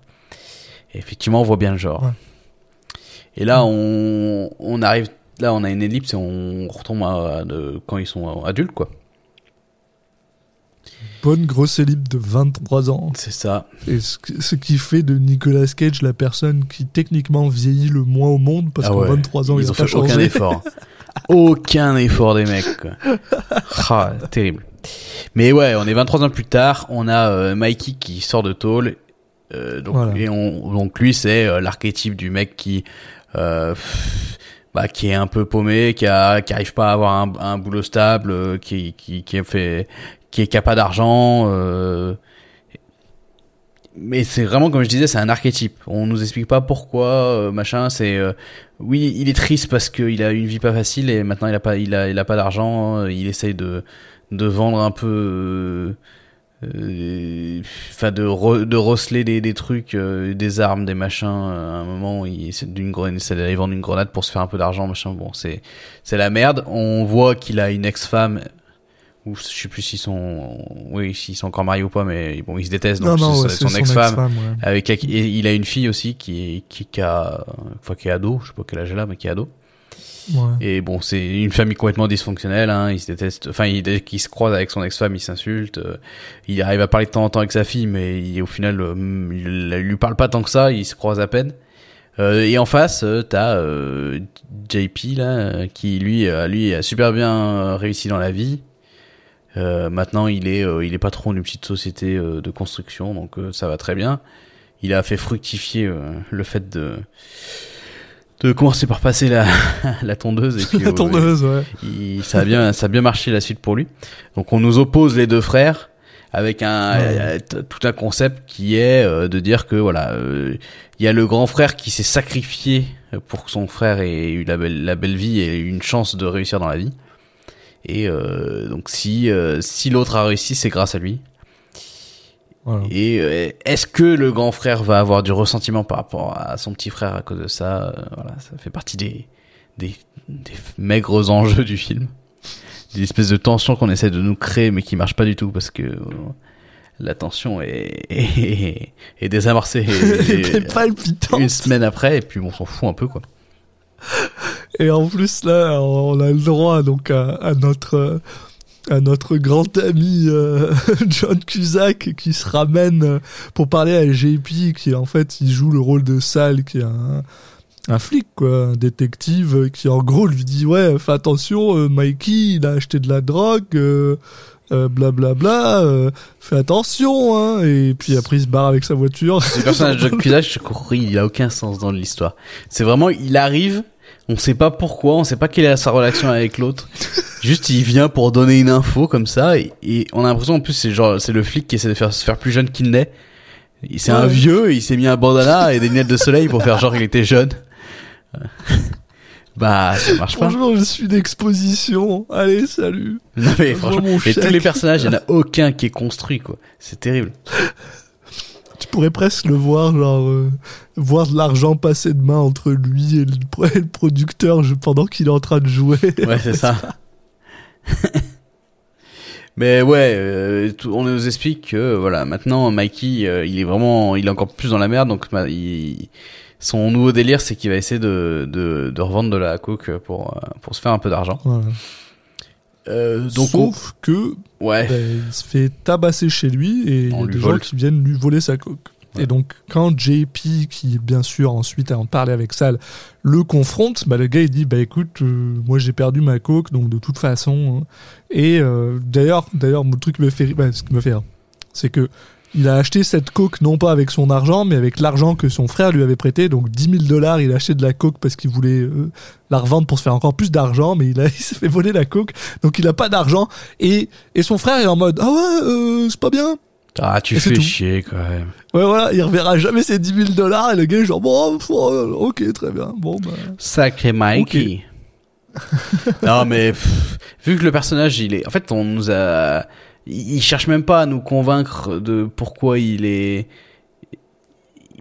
Et effectivement, on voit bien le genre. Ouais. Et là, on, on arrive, là, on a une ellipse et on retombe à, de, quand ils sont adultes quoi. Bonne grosse ellipse de 23 ans C'est ça. Et ce, qui fait de Nicolas Cage la personne qui techniquement vieillit le moins au monde parce Ah qu'en ouais. 23 ans ils il ont fait aucun effort. aucun effort des mecs. Quoi. Ah, terrible. Mais ouais, on est 23 ans plus tard, on a euh, Mikey qui sort de tôle. Euh, donc, Voilà. et on, donc lui, c'est euh, l'archétype du mec qui, euh, pff, bah, qui est un peu paumé, qui, a, qui arrive pas à avoir un, un boulot stable, euh, qui, qui, qui fait, qui est qui a pas d'argent. Euh, mais c'est vraiment comme je disais, c'est un archétype. On nous explique pas pourquoi, euh, machin. C'est euh, oui, il est triste parce qu'il a une vie pas facile et maintenant il a pas, il a, il a pas d'argent. Il essaye de de vendre un peu, euh, enfin de re- de rosseler des, des trucs, euh, des armes, des machins. euh, À un moment, il essaie d'une grenade, d'aller vendre une grenade pour se faire un peu d'argent, machin. Bon, c'est c'est la merde. On voit qu'il a une ex-femme. Ou je sais plus s'ils sont, oui, s'ils sont encore mariés ou pas, mais bon, ils se détestent. Donc non, ouais, son, ex-femme. ouais. Avec et il a une fille aussi qui est qui, qui a enfin qui est ado, je sais pas quel âge elle a mais qui est ado. Ouais. Et bon, c'est une famille complètement dysfonctionnelle hein, ils se détestent enfin il, dès qu'il se croise avec son ex-femme, il s'insulte, euh, il arrive à parler de temps en temps avec sa fille mais il, au final euh, il, il lui parle pas tant que ça, il se croise à peine. Euh, et en face, euh, t'as euh, JP là qui lui euh, lui a super bien réussi dans la vie. Euh, maintenant, il est, euh, il est patron d'une petite société euh, de construction, donc euh, ça va très bien. Il a fait fructifier euh, le fait de de commencer par passer la, la tondeuse et puis La tondeuse, ouais. il- ça a bien ça a bien marché la suite pour lui. Donc on nous oppose les deux frères avec un Ouais. tout un concept qui est euh, de dire que voilà euh, il y a le grand frère qui s'est sacrifié pour que son frère ait eu la belle la belle vie et une chance de réussir dans la vie. Et euh, donc si euh, si l'autre a réussi, c'est grâce à lui. Voilà. Et euh, est-ce que le grand frère va avoir du ressentiment par rapport à son petit frère à cause de ça? Euh, Voilà, ça fait partie des, des, des maigres enjeux du film. Des espèces de tensions qu'on essaie de nous créer mais qui marchent pas du tout parce que euh, la tension est, est, est désamorcée C'était et- palpitant. une semaine après et puis on s'en fout un peu quoi. Et en plus, là, on a le droit donc à, à notre à notre grand ami euh, John Cusack qui se ramène pour parler à JP qui en fait il joue le rôle de Sal qui est un un flic quoi, un détective qui en gros lui dit ouais fais attention euh, Mikey il a acheté de la drogue euh, euh, blablabla euh, fais attention hein et puis après il se barre avec sa voiture Le personnage de John Cusack, je crois, il a aucun sens dans l'histoire. C'est vraiment, il arrive, on sait pas pourquoi, on sait pas quelle est sa relation avec l'autre. Juste, il vient pour donner une info comme ça, et, et on a l'impression en plus c'est genre, c'est le flic qui essaie de faire se faire plus jeune qu'il n'est. Il- C'est un vieux, il s'est mis un bandana et des lunettes de soleil pour faire genre il était jeune. Bah, ça marche pas. Bonjour, je suis d'exposition. Allez, salut. Non mais franchement, et tous les personnages, il y en a aucun qui est construit quoi. C'est terrible. Tu pourrais presque le voir, genre, euh, voir de l'argent passer de main entre lui et le, pro- et le producteur pendant qu'il est en train de jouer. Ouais, c'est ça. Mais ouais, euh, on nous explique que voilà, maintenant Mikey, euh, il est vraiment, il est encore plus dans la merde. Donc bah, il- son nouveau délire, c'est qu'il va essayer de, de, de revendre de la coke pour pour se faire un peu d'argent. Voilà. Euh, donc on- Sauf que ouais, ben, il se fait tabasser chez lui et il y a des vole. gens qui viennent lui voler sa coque. Et donc, quand JP, qui bien sûr ensuite a en parlé avec Sal, le confronte, bah, le gars il dit Bah écoute, euh, moi j'ai perdu ma coke, donc de toute façon. hein. Et euh, d'ailleurs, d'ailleurs, mon truc me fait bah, ce qui me fait rire, c'est que il a acheté cette coke non pas avec son argent, mais avec l'argent que son frère lui avait prêté. Donc 10 000 dollars, il a acheté de la coke parce qu'il voulait euh, la revendre pour se faire encore plus d'argent, mais il, a, il s'est fait voler la coke, donc il a pas d'argent. Et, et son frère est en mode Ah ouais, euh, c'est pas bien. Ah, tu Et fais chier quand même. Ouais, voilà, il reverra jamais ses 10 000 dollars et le gars est genre Bon, euh, ok, très bien. Bon, bah. Sacré Mikey. non mais pff, vu que le personnage il est, en fait on nous a, il cherche même pas à nous convaincre de pourquoi il est,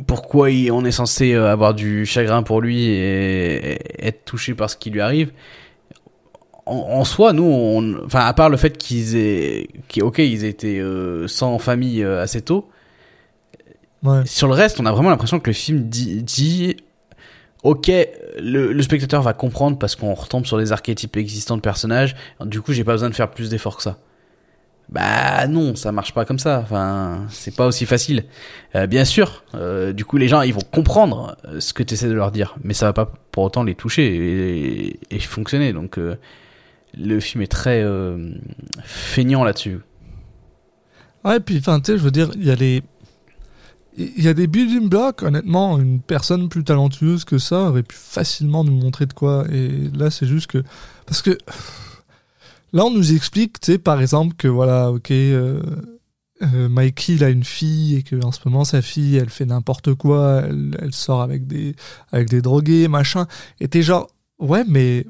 pourquoi il- on est censé euh, avoir du chagrin pour lui et être touché par ce qui lui arrive. En, en soi, nous, on, enfin à part le fait qu'ils aient, qu'ils- ok, ils étaient euh, sans famille euh, assez tôt. Ouais. Sur le reste, on a vraiment l'impression que le film dit, dit ok, le, le spectateur va comprendre parce qu'on retombe sur les archétypes existants de personnages. Du coup, j'ai pas besoin de faire plus d'efforts que ça. Bah non, ça marche pas comme ça. Enfin, c'est pas aussi facile. Euh, bien sûr, euh, du coup, les gens ils vont comprendre euh, ce que tu essaies de leur dire, mais ça va pas pour autant les toucher et, et fonctionner. Donc, euh, le film est très euh, feignant là-dessus. Ouais, puis, enfin, tu sais, je veux dire, il y a les. Il y a des building blocks, honnêtement, une personne plus talentueuse que ça aurait pu facilement nous montrer de quoi. Et là, c'est juste que. Parce que. Là, on nous explique, tu sais, par exemple, que voilà, ok, euh, euh, Mikey, il a une fille et que en ce moment, sa fille, elle fait n'importe quoi, elle, sort avec des, avec des drogués, machin. Et t'es genre, ouais, mais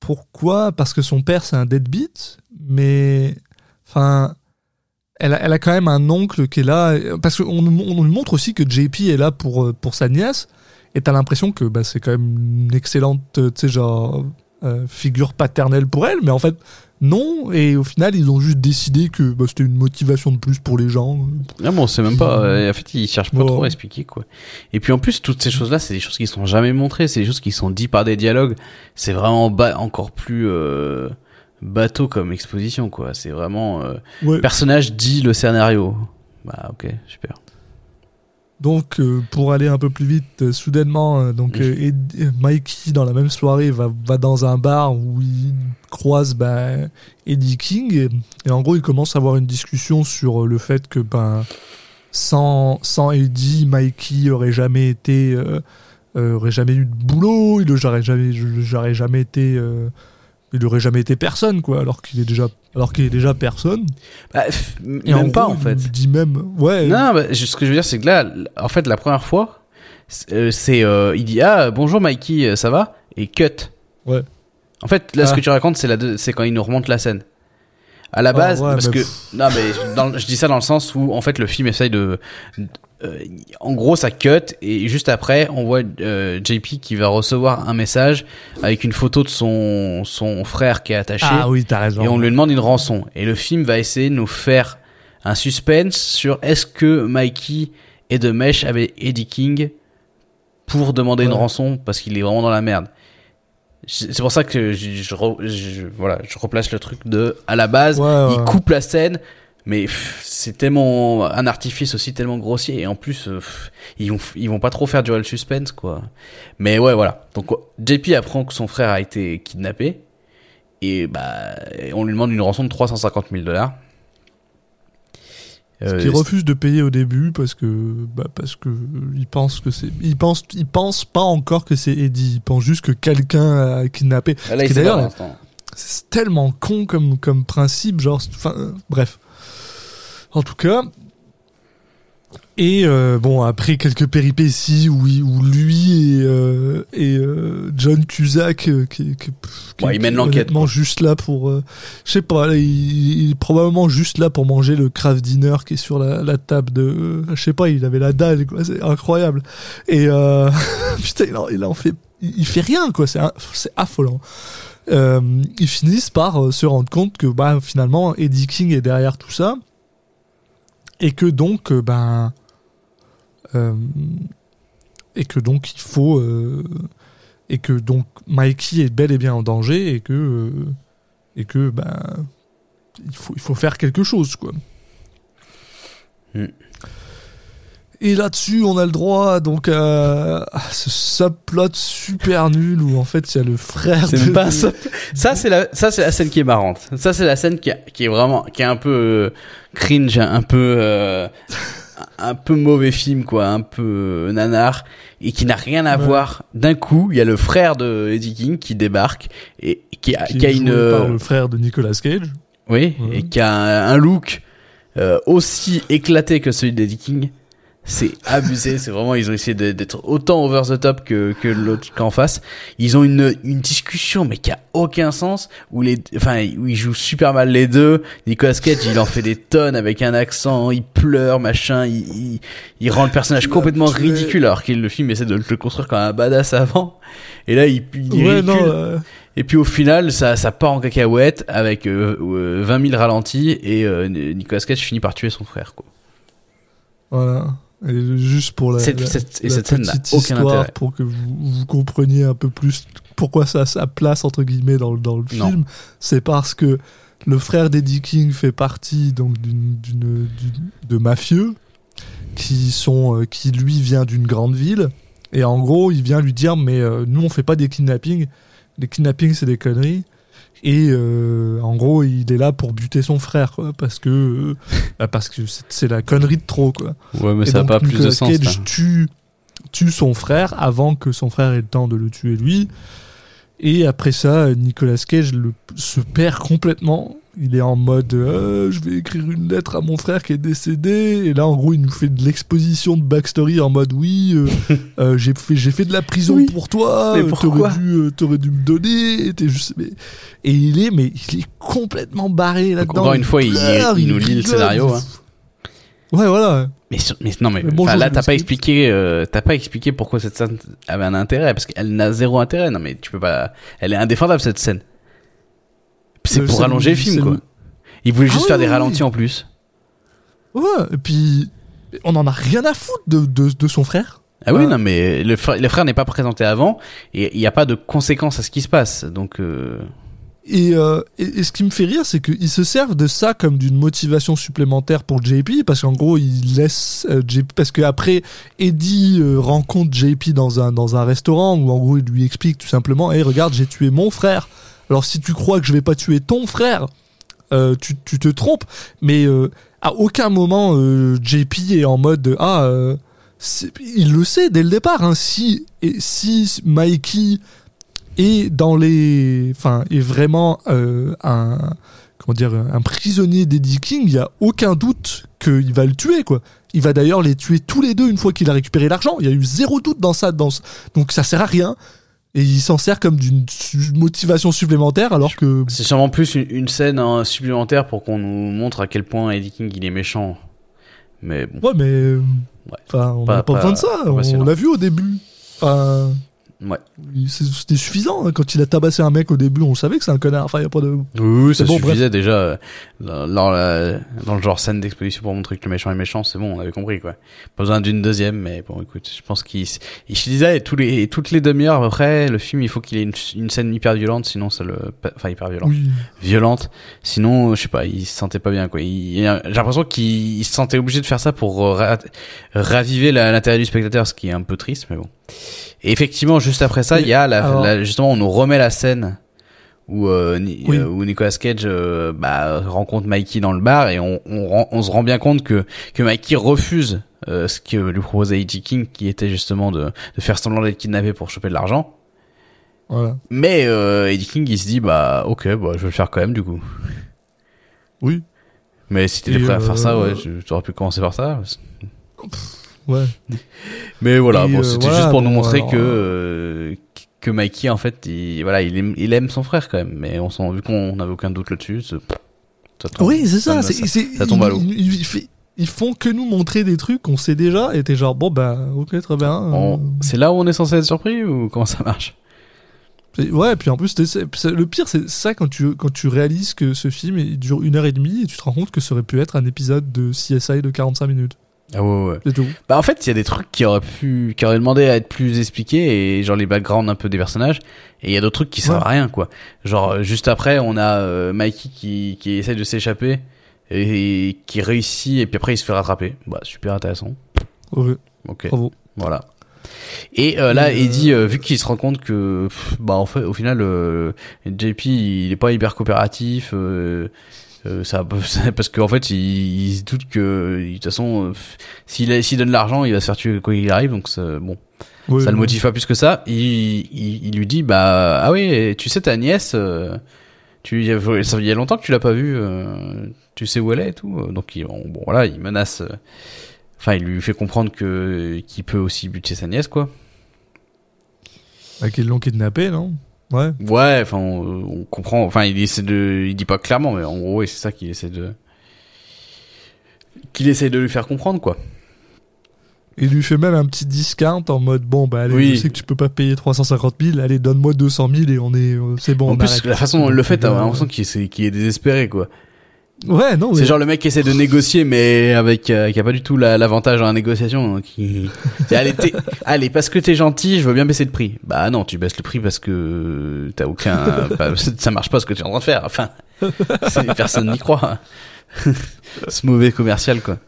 pourquoi? Parce que son père, c'est un deadbeat, mais. Enfin elle a, elle a quand même un oncle qui est là parce qu'on on nous montre aussi que JP est là pour euh, pour sa nièce et t'as l'impression que bah, c'est quand même une excellente tu sais genre euh, figure paternelle pour elle mais en fait non et au final ils ont juste décidé que bah, c'était une motivation de plus pour les gens Ah bon, c'est même pas. euh, en fait, ils cherchent pas trop à expliquer quoi. Et puis en plus, toutes ces choses-là, c'est des choses qui sont jamais montrées. C'est des choses qui sont dites par des dialogues. C'est vraiment ba- encore plus euh, bateau comme exposition quoi. C'est vraiment euh, ouais. personnage dit le scénario. Bah ok, super. Donc, euh, pour aller un peu plus vite, euh, soudainement, euh, donc Mikey dans la même soirée va, va dans un bar où il croise bah, Eddie King. Et, et en gros il commence à avoir une discussion sur le fait que ben sans sans Eddie, Mikey aurait jamais été aurait jamais eu de boulot, il aurait jamais j'aurais jamais été il aurait jamais été personne quoi, alors qu'il est déjà alors qu'il est déjà personne. Bah, Et même pas gros, en fait. Il dit même ouais. Non, bah, ce que je veux dire, c'est que là, en fait, la première fois, c'est, euh, c'est, euh, il dit ah bonjour Mikey, euh, ça va? Et cut. Ouais. En fait, là, ce Ah. que tu racontes, c'est la c'est quand il nous remonte la scène. À la Ah, base, ouais, parce mais que non, mais dans- je dis ça dans le sens où en fait le film essaye de, euh, en gros, ça cut et juste après, on voit euh, JP qui va recevoir un message avec une photo de son son frère qui est attaché Ah oui, t'as raison. et on lui demande une rançon. Et le film va essayer de nous faire un suspense sur est-ce que Mikey est de mèche avec Eddie King pour demander une rançon parce qu'il est vraiment dans la merde. C'est pour ça que je, je re- je- voilà, je replace le truc de à la base, Ouais, ouais, il coupe la scène, mais c'est tellement un artifice aussi tellement grossier et en plus euh, pff, ils vont ils vont pas trop faire durer le suspense quoi. Mais ouais voilà. Donc JP apprend que son frère a été kidnappé et bah on lui demande une rançon de 350 000 dollars. Ce qu'il refuse de payer au début parce que bah parce que il pense que c'est il pense il pense pas encore que c'est Eddie il pense juste que quelqu'un a kidnappé Ah, Là, il d'ailleurs. C'est tellement con comme comme principe genre enfin euh, bref. En tout cas et euh, bon après quelques péripéties où, où lui et, euh, et John Cusack qui, qui, qui- Ouais, il mène l'enquête, juste là pour je sais pas là, il, il est probablement juste là pour manger le craft dinner qui est sur la, la table de je sais pas il avait la dalle quoi c'est incroyable. Et putain il en, il en fait il, fait rien quoi c'est affolant euh, ils finissent par euh, se rendre compte que bah, finalement Eddie King est derrière tout ça et que donc euh, ben et que donc il faut et que donc Mikey est bel et bien en danger et que et que ben il faut il faut faire quelque chose quoi Hmm. Et là-dessus, on a le droit donc à, à ce subplot super nul où en fait il y a le frère. De- pas sub- Ça, c'est la, ça, c'est la scène qui est marrante. Ça, c'est la scène qui, qui est vraiment, qui est un peu euh, cringe, un peu, euh, un peu mauvais film, quoi, un peu euh, nanar, et qui n'a rien à Ouais. voir. D'un coup, il y a le frère de Eddie King qui débarque et qui a, qui qui a est une, par euh, le frère de Nicolas Cage. oui, Ouais. et qui a un, un look euh, aussi éclaté que celui d'Eddie King. C'est abusé, c'est vraiment, ils ont essayé d'être autant over the top que, que l'autre qu'en face. Ils ont une, une discussion, mais qui a aucun sens, où les, enfin, où ils jouent super mal les deux. Nicolas Cage, il en fait des tonnes avec un accent, il pleure, machin, il, il, il rend le personnage complètement tué. ridicule, alors que le film essaie de le construire comme un badass avant. Et là, il, il Ouais, ridicule. non. euh, Et puis au final, ça, ça part en cacahuète avec euh, euh, 20 000 ralentis et euh, Nicolas Cage finit par tuer son frère. Quoi. Voilà. Et juste pour la, Cette- la- cette- et la cette scène n'a petite histoire, pour que vous, vous compreniez un peu plus pourquoi ça a sa place entre guillemets dans, le- dans le Non. film, c'est parce que le frère d'Eddie King fait partie donc d'une d'une- d'une- de mafieux qui sont euh, qui lui vient d'une grande ville et en gros il vient lui dire mais euh, nous on fait pas des kidnappings, les kidnappings c'est des conneries. Et euh, en gros, il est là pour buter son frère, quoi, parce que euh, bah, parce que c'est la connerie de trop, quoi. Ouais, mais Et ça n'a pas plus de sens. Cage tue, tue son frère avant que son frère ait le temps de le tuer lui. Et après ça, Nicolas Cage le, se perd complètement. Il est en mode euh, je vais écrire une lettre à mon frère qui est décédé. Et là, en gros, il nous fait de l'exposition de backstory en mode oui, euh, euh, j'ai fait, j'ai fait de la prison Oui. pour toi. T'aurais dû, euh, dû me donner. t'es juste, mais... Et il est, mais il est complètement barré là-dedans. encore une fois, il- pleure, il nous lit le scénario, hein. Ouais, voilà. Mais, sur- mais non, mais, Mais bonjour, enfin, là, je t'as pas m'excuse. expliqué, euh, t'as pas expliqué pourquoi cette scène avait un intérêt, parce qu'elle n'a zéro intérêt. Non, mais tu peux pas. Elle est indéfendable cette scène. C'est Le- pour c'est rallonger le le- film, c'est quoi. le- Il voulait Ah juste oui, faire des oui, ralentis oui. en plus. Ouais, et puis on en a rien à foutre de, de, de son frère. Ah oui, Ouais. non, mais le frère, le frère n'est pas présenté avant, et il n'y a pas de conséquences à ce qui se passe. Donc, euh, Et, euh, et, et ce qui me fait rire, c'est qu'ils se servent de ça comme d'une motivation supplémentaire pour JP, parce qu'en gros, ils laissent euh, JP, parce qu'après, Eddie euh, rencontre JP dans un, dans un restaurant où en gros, il lui explique tout simplement, hey, regarde, j'ai tué mon frère. Alors si tu crois que je vais pas tuer ton frère, tu, tu te trompes. Mais à aucun moment, JP est en mode, ah, euh, c'est- il le sait dès le départ. Hein, si, et si Mikey est dans les, enfin, est vraiment euh, un, comment dire, un prisonnier d'Eddie King, il y a aucun doute qu'il va le tuer, quoi. Il va d'ailleurs les tuer tous les deux une fois qu'il a récupéré l'argent. Il y a eu zéro doute dans ça, dans donc ça sert à rien. Et il s'en sert comme d'une motivation supplémentaire, alors que c'est sûrement plus une, une scène hein, supplémentaire pour qu'on nous montre à quel point Eddie King il est méchant. Mais bon, ouais, mais euh, Ouais. on n'a pas, pas- besoin de ça. On l'a vu au début. Enfin, ouais. c'était suffisant. hein. Quand il a tabassé un mec au début, on savait que c'est un connard. Enfin, y a pas de. Oui, oui, ça bon, suffisait déjà euh, dans, dans la- dans le genre scène d'exposition pour montrer que le méchant est méchant, c'est bon, on avait compris quoi. Pas besoin d'une deuxième, mais bon, écoute, je pense qu'il, s- il se disait tous les toutes les demi-heures à peu près, le film il faut qu'il ait une, une scène hyper violente, sinon ça le, enfin hyper violente, Oui. violente, sinon je sais pas, il se sentait pas bien quoi. J'ai l'impression qu'il il se sentait obligé de faire ça pour euh, ra- raviver l'intérêt du spectateur, ce qui est un peu triste, mais bon. Et effectivement, juste après ça, il y a la, alors- la- justement, on nous remet la scène où, euh, Ni- Oui. euh, où Nicolas Cage euh, bah, rencontre Mikey dans le bar et on, on, rend- on se rend bien compte que, que Mikey refuse euh, ce que lui proposait E.T. King, qui était justement de, de faire semblant d'être kidnappé pour choper de l'argent. Voilà. Mais euh, E.T. King, il se dit, bah ok, bah, je vais le faire quand même du coup. Oui. Mais si t'étais prêt à faire ça, ouais, t'aurais pu commencer par ça. Ouais. Mais voilà, bon, euh, c'était voilà, juste pour nous montrer alors, que euh, que Mikey en fait, il, voilà, il aime, il aime son frère quand même. Mais on s'en vu qu'on n'avait aucun doute là-dessus. c'est- ça tombe- Oui, c'est ça. tombe à l'eau. Ils, ils- ils font que nous montrer des trucs qu'on sait déjà et t'es genre, bon, bah, ok, très bien. on- euh, C'est là où on est censé être surpris ou comment ça marche? Ouais, et puis en plus, le pire, c'est ça quand tu, quand tu réalises que ce film il dure une heure et demie et tu te rends compte que ça aurait pu être un épisode de CSI de 45 minutes. Ah ouais ouais. C'est tout. Bah en fait, il y a des trucs qui auraient pu, qui auraient demandé à être plus expliqués et genre les backgrounds un peu des personnages. Et il y a d'autres trucs qui servent à rien quoi. Genre euh, juste après, on a euh, Mikey qui qui essaie de s'échapper et, qui réussit et puis après il se fait rattraper. Bah super intéressant. Ouais, Ok. bravo. Voilà. Et euh, là, Euh, Eddie, euh, vu qu'il se rend compte que, pff, bah, en fait, au final, euh, JP, il est pas hyper coopératif. Euh, ça, parce qu'en fait, il, il se doute que, de toute façon, euh, s'il s'il donne l'argent, il va se faire tuer quoi qu'il arrive. Donc, ça- bon, ça le ouais. motive pas plus que ça. Il, il, il lui dit, bah, ah oui, tu sais, ta nièce, euh, tu, il y a longtemps que tu l'as pas vue. tu sais où elle est et tout. Donc, il, bon, voilà, il menace. Enfin, il lui fait comprendre que qu'il peut aussi buter sa nièce, quoi. Bah, qu'ils l'ont kidnappé, non? Ouais. Ouais, enfin, on, on comprend. Enfin, il essaie de, il dit pas clairement, mais en gros, c'est ça qu'il essaie de, qu'il essaie de lui faire comprendre, quoi. Il lui fait même un petit discount en mode bon, bah allez, Oui. je sais que tu peux pas payer 350 000, allez, donne-moi 200 000 et on est. euh, C'est bon, en on plus, arrête. la façon dont il le fait, t'as l'impression qu'il est, qu'il est désespéré, quoi. Ouais, non, C'est mais. genre le mec qui essaie de négocier, mais avec, euh, qui a pas du tout la- l'avantage dans la négociation. hein, Qui, C'est, allez, allez, parce que t'es gentil, je veux bien baisser le prix. Bah non, tu baisses le prix parce que t'as aucun, bah, ça marche pas ce que tu es en train de faire. Enfin, personne n'y croit. Ce mauvais commercial, quoi.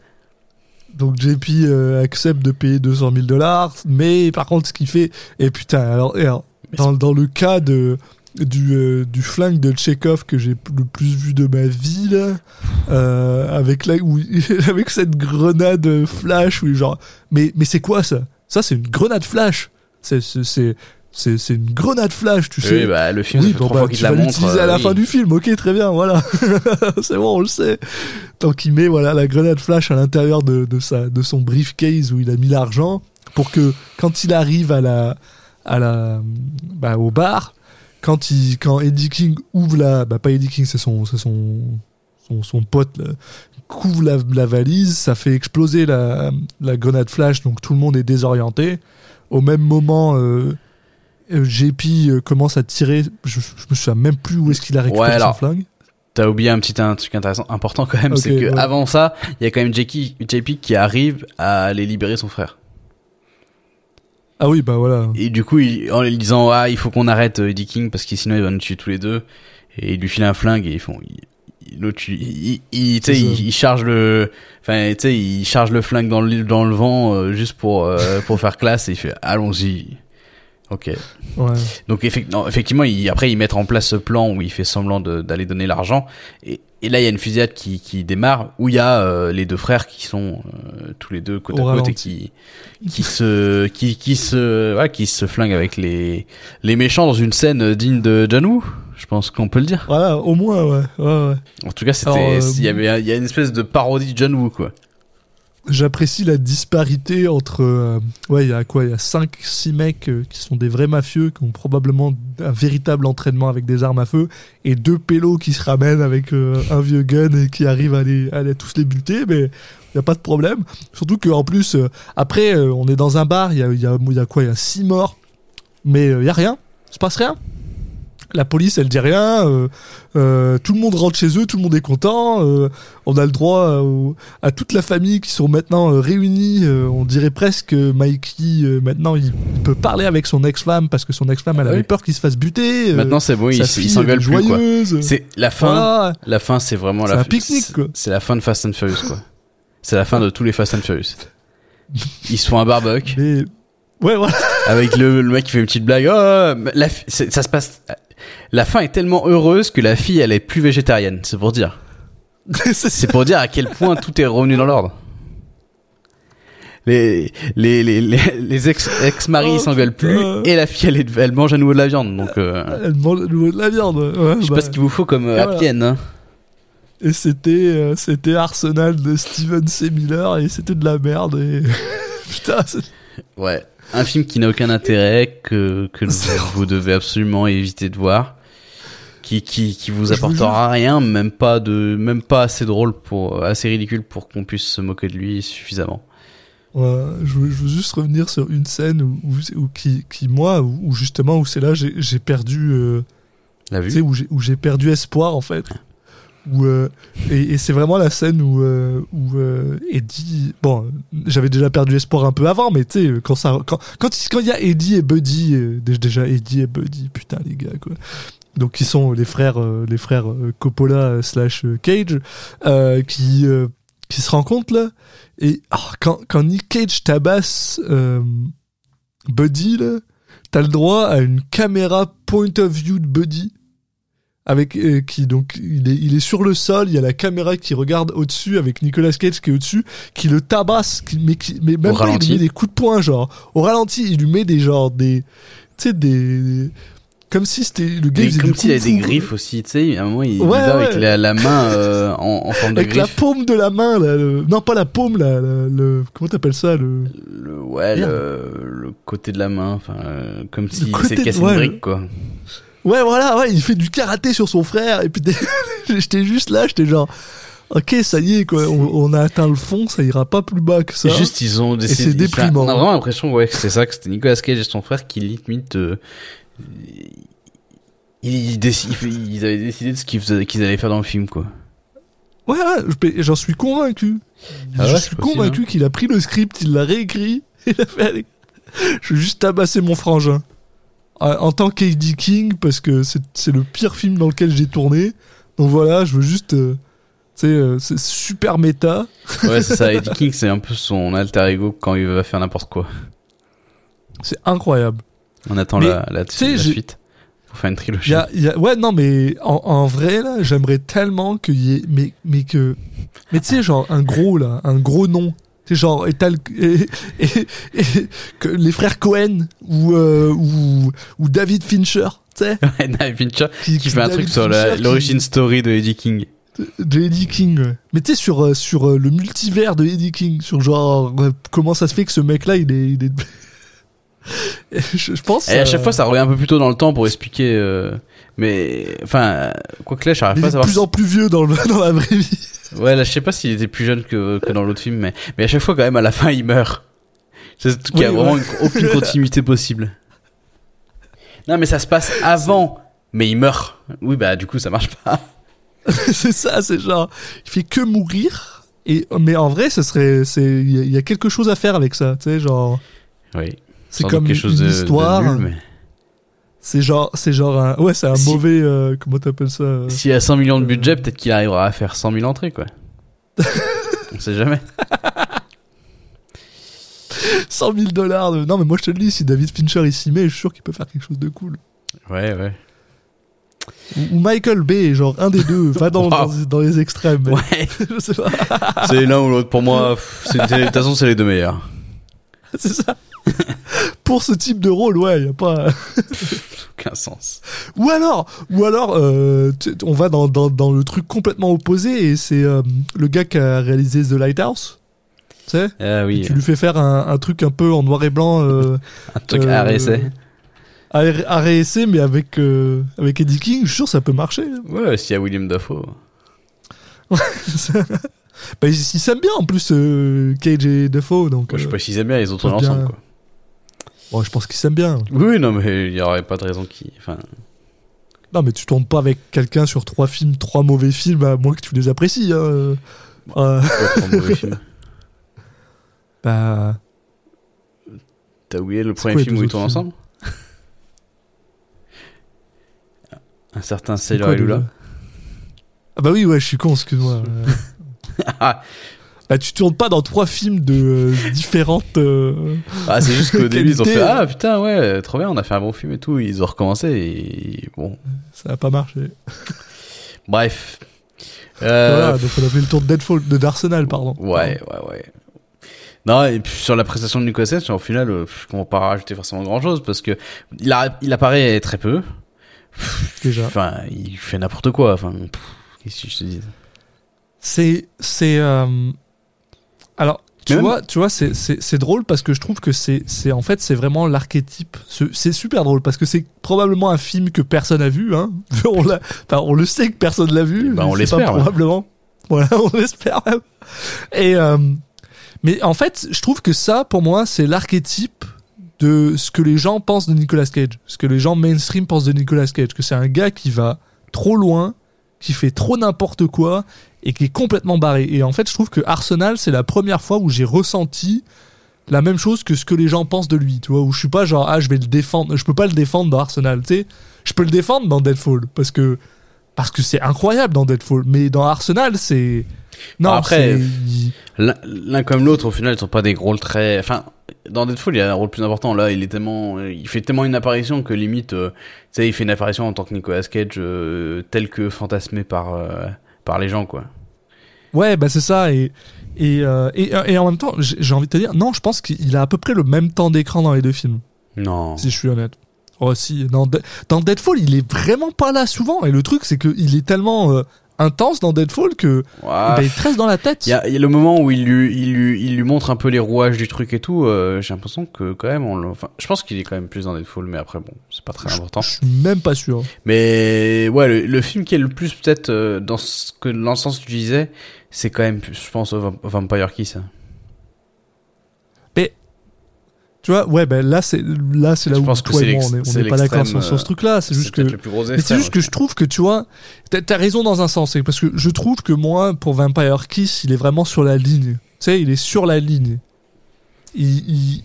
Donc JP euh, accepte de payer 200 000 dollars, mais par contre, ce qu'il fait. Et putain, alors, alors, dans, dans le cas de. Du, euh, du flingue de Chekhov que j'ai le plus vu de ma vie là, euh, avec la, où, avec cette grenade flash où genre mais mais c'est quoi ça? Ça c'est une grenade flash c'est c'est c'est c'est une grenade flash tu sais Oui, bah, le film, oui, bon, bah, qu'il la montre. l'utiliser à la euh, fin du film, ok, très bien, voilà. c'est bon, on le sait. Donc il met voilà la grenade flash à l'intérieur de, de sa de son briefcase où il a mis l'argent pour que quand il arrive à la à la bah, au bar, quand il quand Eddie King ouvre la bah pas Eddie King, c'est son son son, son pote là, couvre la, la valise, ça fait exploser la, la grenade flash, donc tout le monde est désorienté. Au même moment, euh, euh, JP euh, commence à tirer. Je, je me souviens même plus où est-ce qu'il a récupéré Ouais, alors, son flingue. T'as oublié un petit un truc intéressant, important quand même, c'est que ouais. avant ça, il y a quand même JP, JP qui arrive à aller libérer son frère. Ah oui, bah voilà. Et du coup, il, en lui disant ah il faut qu'on arrête euh, Eddie King parce que sinon il va nous tuer tous les deux. Et il lui file un flingue et ils font. il- il- L'autre, il, il, il- il, il charge le, enfin, tu sais, il charge le flingue dans le dans le vent euh, juste pour euh, pour faire classe et il fait allons-y. Ok. Ouais. Donc effect- non, effectivement, ils, après ils mettent en place ce plan où il fait semblant d'aller donner l'argent. Et, et là, il y a une fusillade qui, qui démarre où il y a euh, les deux frères qui sont euh, tous les deux côte Au à côte et qui qui se qui qui se ouais, qui se flinguent avec les les méchants dans une scène digne de John Woo. Je pense qu'on peut le dire. Voilà, au moins, ouais. ouais, ouais. En tout cas, c'était euh, il y avait il y a une espèce de parodie de John Woo quoi. J'apprécie la disparité entre. euh, ouais, il y a quoi Il y a 5-6 mecs euh, qui sont des vrais mafieux, qui ont probablement un véritable entraînement avec des armes à feu, et deux pélos qui se ramènent avec euh, un vieux gun et qui arrivent à les, à les tous les buter, mais il n'y a pas de problème. Surtout qu'en plus, après, on est dans un bar, il y a, y, a, quoi Il y a 6 morts, mais il y a rien, il se passe rien. La police, elle dit rien. euh, euh, tout le monde rentre chez eux, tout le monde est content. euh, on a le droit à toute la famille qui sont maintenant réunis. euh, on dirait presque que Mikey, maintenant, il peut parler avec son ex-femme parce que son ex-femme, elle avait oui. peur qu'il se fasse buter. Maintenant, c'est bon, elle est plus. C'est la fin. Voilà. La fin, c'est vraiment C'est la un pique-nique, c'est- quoi. C'est la fin de Fast and Furious quoi. C'est la fin de tous les Fast and Furious. Ils se font un barbecue. Mais ouais, voilà. avec le, le mec qui fait une petite blague. Oh, la, fi- c'est- ça se passe. La fin est tellement heureuse que la fille, elle est plus végétarienne. C'est pour dire. C'est- pour dire à quel point tout est revenu dans l'ordre. Les les les les, ex ex maris Oh, s'engueulent plus et la fille elle, elle mange à nouveau de la viande donc euh, Elle mange à nouveau de la viande. Ouais, je sais bah, pas ce qu'il vous faut comme euh, et voilà. hein. Et c'était euh, c'était Arsenal de Steven C. Miller et c'était de la merde. Et... Putain, c'est- Ouais, un film qui n'a aucun intérêt que que vous devez absolument éviter de voir. Qui, qui, qui vous apportera rien, même pas de, même pas assez drôle pour, assez ridicule pour qu'on puisse se moquer de lui suffisamment. Ouais, je, veux, je veux juste revenir sur une scène où, où- où qui, qui moi où, où justement où c'est là j'ai j'ai perdu euh, La tu vue? où j'ai où j'ai perdu espoir en fait où euh, et, et c'est vraiment la scène où euh, où euh, Eddie bon j'avais déjà perdu espoir un peu avant mais tu sais quand ça quand quand quand il y a Eddie et Buddy dé- déjà Eddie et Buddy putain les gars quoi donc qui sont les frères euh, les frères euh, Coppola euh, slash Cage qui qui se rencontrent là. Et ah, quand, quand Nick Cage tabasse euh, Buddy, là, t'as le droit à une caméra point of view de Buddy. Avec, euh, qui donc il est, il est sur le sol, il y a la caméra qui regarde au-dessus avec Nicolas Cage qui est au-dessus, qui le tabasse, qui, mais, qui, mais même Au pas, il lui met des coups de poing, genre au ralenti, il lui met des genres des, tu sais des, comme si c'était le gars. Comme s'il avait des griffes aussi, tu sais, à un moment il, Ouais, va avec ouais. la, la main euh, en, en forme de avec la griffe. paume de la main, là, le- non pas la paume, là, le, le- comment t'appelles ça, le, Le, ouais, le, côté de la main, enfin, euh, comme s'il s'est de- ouais, une brique, quoi. Ouais, voilà, ouais, il fait du karaté sur son frère, et puis j'étais juste là, j'étais genre, ok, ça y est, quoi, on, on a atteint le fond, ça ira pas plus bas que ça. Juste, ils ont décidé. c'est déprimant. On a vraiment l'impression, ouais, que c'est ça, que c'était Nicolas Cage et son frère qui limite. euh, ils, ils déci- ils avaient décidé de ce qu'ils allaient faire dans le film, quoi. Ouais, ouais, je- j'en suis convaincu. Ah je ouais, suis convaincu qu'il a pris le script, il l'a réécrit, il a fait, je vais juste tabasser mon frangin. En tant qu'Eddie King, parce que c'est le pire film dans lequel j'ai tourné. Donc voilà, je veux juste. euh, euh, c'est super méta. Ouais, c'est ça. Eddie King, c'est un peu son alter ego quand il va faire n'importe quoi. C'est incroyable. On attend Mais, la, la, la suite pour faire une Il trilogie. y a, il y a- ouais, non, mais en, en vrai, là, j'aimerais tellement qu'il y ait. Mais, mais que. Mais tu sais, genre, un gros, là, un gros nom. Tu sais, genre, et, t'as le- et, et- et- que les frères Cohen ou, euh, ou, ou David Fincher, tu sais. Ouais, David Fincher Qui, qui fait un David truc sur qui- l'origine story de Eddie King. de Eddie King. ouais. Mais tu sais, sur, euh, sur euh, le multivers de Eddie King, sur genre, comment ça se fait que ce mec-là, il est. Il est... je, je pense. Et à euh, chaque fois, ça revient un peu plus tôt dans le temps pour expliquer. euh, mais enfin, quoi que là, j'arrive il pas est à de savoir. plus en plus vieux dans, le, dans la vraie vie. Ouais, là, je sais pas s'il était plus jeune que, que dans l'autre film, mais mais à chaque fois, quand même, à la fin, il meurt. C'est qu'il y a vraiment ouais. aucune continuité possible. Non, mais ça se passe avant, mais il meurt. Oui, bah du coup, ça marche pas. c'est ça, c'est genre, il fait que mourir. Et, mais en vrai, ce serait, c'est, il y, a- il y a quelque chose à faire avec ça, tu sais, genre, Oui. C'est comme quelque une, chose de histoire. nul, mais- C'est genre, c'est genre un, ouais, c'est un Si- mauvais, euh, comment t'appelles ça euh, S'il a 100 millions de budget, peut-être qu'il arrivera à faire 100 000 entrées, quoi. On sait jamais. 100 000 dollars. De... Non, mais moi je te le dis, si David Fincher il s'y met, je suis sûr qu'il peut faire quelque chose de cool. Ouais, ouais. Ou, Michael Bay, genre un des deux, va dans, Wow. dans, dans les extrêmes. Ouais. je sais pas, c'est l'un ou l'autre. Pour moi, de toute façon, c'est les deux meilleurs. c'est ça. Pour ce type de rôle, ouais, y a pas. Aucun sens. Ou alors, ou alors, euh, on va dans, dans, dans le truc complètement opposé et c'est euh, le gars qui a réalisé The Lighthouse. Tu sais Ah oui. Tu lui fais faire un, un truc un peu en noir et blanc. Euh, Un truc euh, à RSA. à- réessayer, mais avec, euh, avec Eddie King, je suis sûr que ça peut marcher. Ouais, s'il y a William Dafoe. bah, ils s'aiment bien en plus, euh, Cage et Defoe. Donc, je sais euh, pas s'ils aiment bien, ils ont tourné ensemble, quoi. Bon, je pense qu'ils s'aiment bien. Oui, non, mais il y aurait pas de raison qu'ils. Enfin, Non, mais tu tournes pas avec quelqu'un sur trois films, trois mauvais films, à moins que tu les apprécies. Hein. Euh, euh, mauvais bah, T'as oublié le premier quoi film où ils tournent ensemble Un certain Sailor et Lula. Ah bah oui, ouais, je suis con, excuse-moi. bah, tu tournes pas dans trois films de euh, différentes. euh, Ah, c'est juste qu'au début, ils ont fait. Ah putain, ouais, trop bien, on a fait un bon film et tout. Ils ont recommencé et bon. Ça a pas marché. Bref. Euh, voilà, donc on a fait le tour de Deadfall, de d'Arsenal, pardon. Ouais, ouais, ouais. Non, et puis sur la prestation de Nicolas Cage, au final, euh, on va pas rajouter forcément grand chose parce que il, a, il apparaît très peu. Déjà. Enfin, il fait n'importe quoi. Enfin, qu'est-ce que je te dis? C'est, c'est, euh, alors, tu même- vois, tu vois, c'est, c'est, c'est drôle parce que je trouve que c'est, c'est, en fait, c'est vraiment l'archétype. Ce- C'est super drôle parce que c'est probablement un film que personne a vu, hein. on enfin, on le sait que personne l'a vu. Eh ben, on l'espère, ouais. Probablement. Voilà, on l'espère même. Et, euh, mais en fait, je trouve que ça, pour moi, c'est l'archétype de ce que les gens pensent de Nicolas Cage. Ce que les gens mainstream pensent de Nicolas Cage. Que c'est un gars qui va trop loin, qui fait trop n'importe quoi et qui est complètement barré. Et en fait, je trouve que Arsenal, c'est la première fois où j'ai ressenti la même chose que ce que les gens pensent de lui, tu vois, où je suis pas genre ah je vais le défendre, je peux pas le défendre dans Arsenal, tu sais, je peux le défendre dans Deadfall parce que parce que c'est incroyable dans Deadfall, mais dans Arsenal c'est Non, après, L'un comme l'autre, au final, ils sont pas des rôles très. Enfin, dans Deadfall, il a un rôle plus important. Là, il est tellement, il fait tellement une apparition que limite, euh, tu sais, il fait une apparition en tant que Nicolas Cage, euh, tel que fantasmé par euh, par les gens, quoi. Ouais, bah c'est ça. Et, et, euh, et, et en même temps, j'ai envie de te dire, non, je pense qu'il a à peu près le même temps d'écran dans les deux films, Non. si je suis honnête. Oh, si. Dans, De- dans Deadfall, il est vraiment pas là souvent. Et le truc, c'est qu'il est tellement euh, intense dans Deadfall que bah, il te reste dans la tête. Il y a, il y a le moment où il lui, il lui, il lui montre un peu les rouages du truc et tout. euh, J'ai l'impression que quand même, on enfin, je pense qu'il est quand même plus dans Deadfall, mais après bon, c'est pas très important. Je suis même pas sûr. Mais ouais, le, le film qui est le plus peut-être euh, dans ce que dans le sens que tu disais, c'est quand même, je pense, au Vampire Kiss. Tu vois, ouais, ben là, c'est là, c'est là Je où toi et moi, on n'est pas d'accord sur, ce truc-là. C'est juste que c'est juste que je trouve que tu vois, t'as as raison dans un sens, parce que je trouve que moi, pour Vampire Kiss, il est vraiment sur la ligne. Tu sais, il est sur la ligne. Il, il,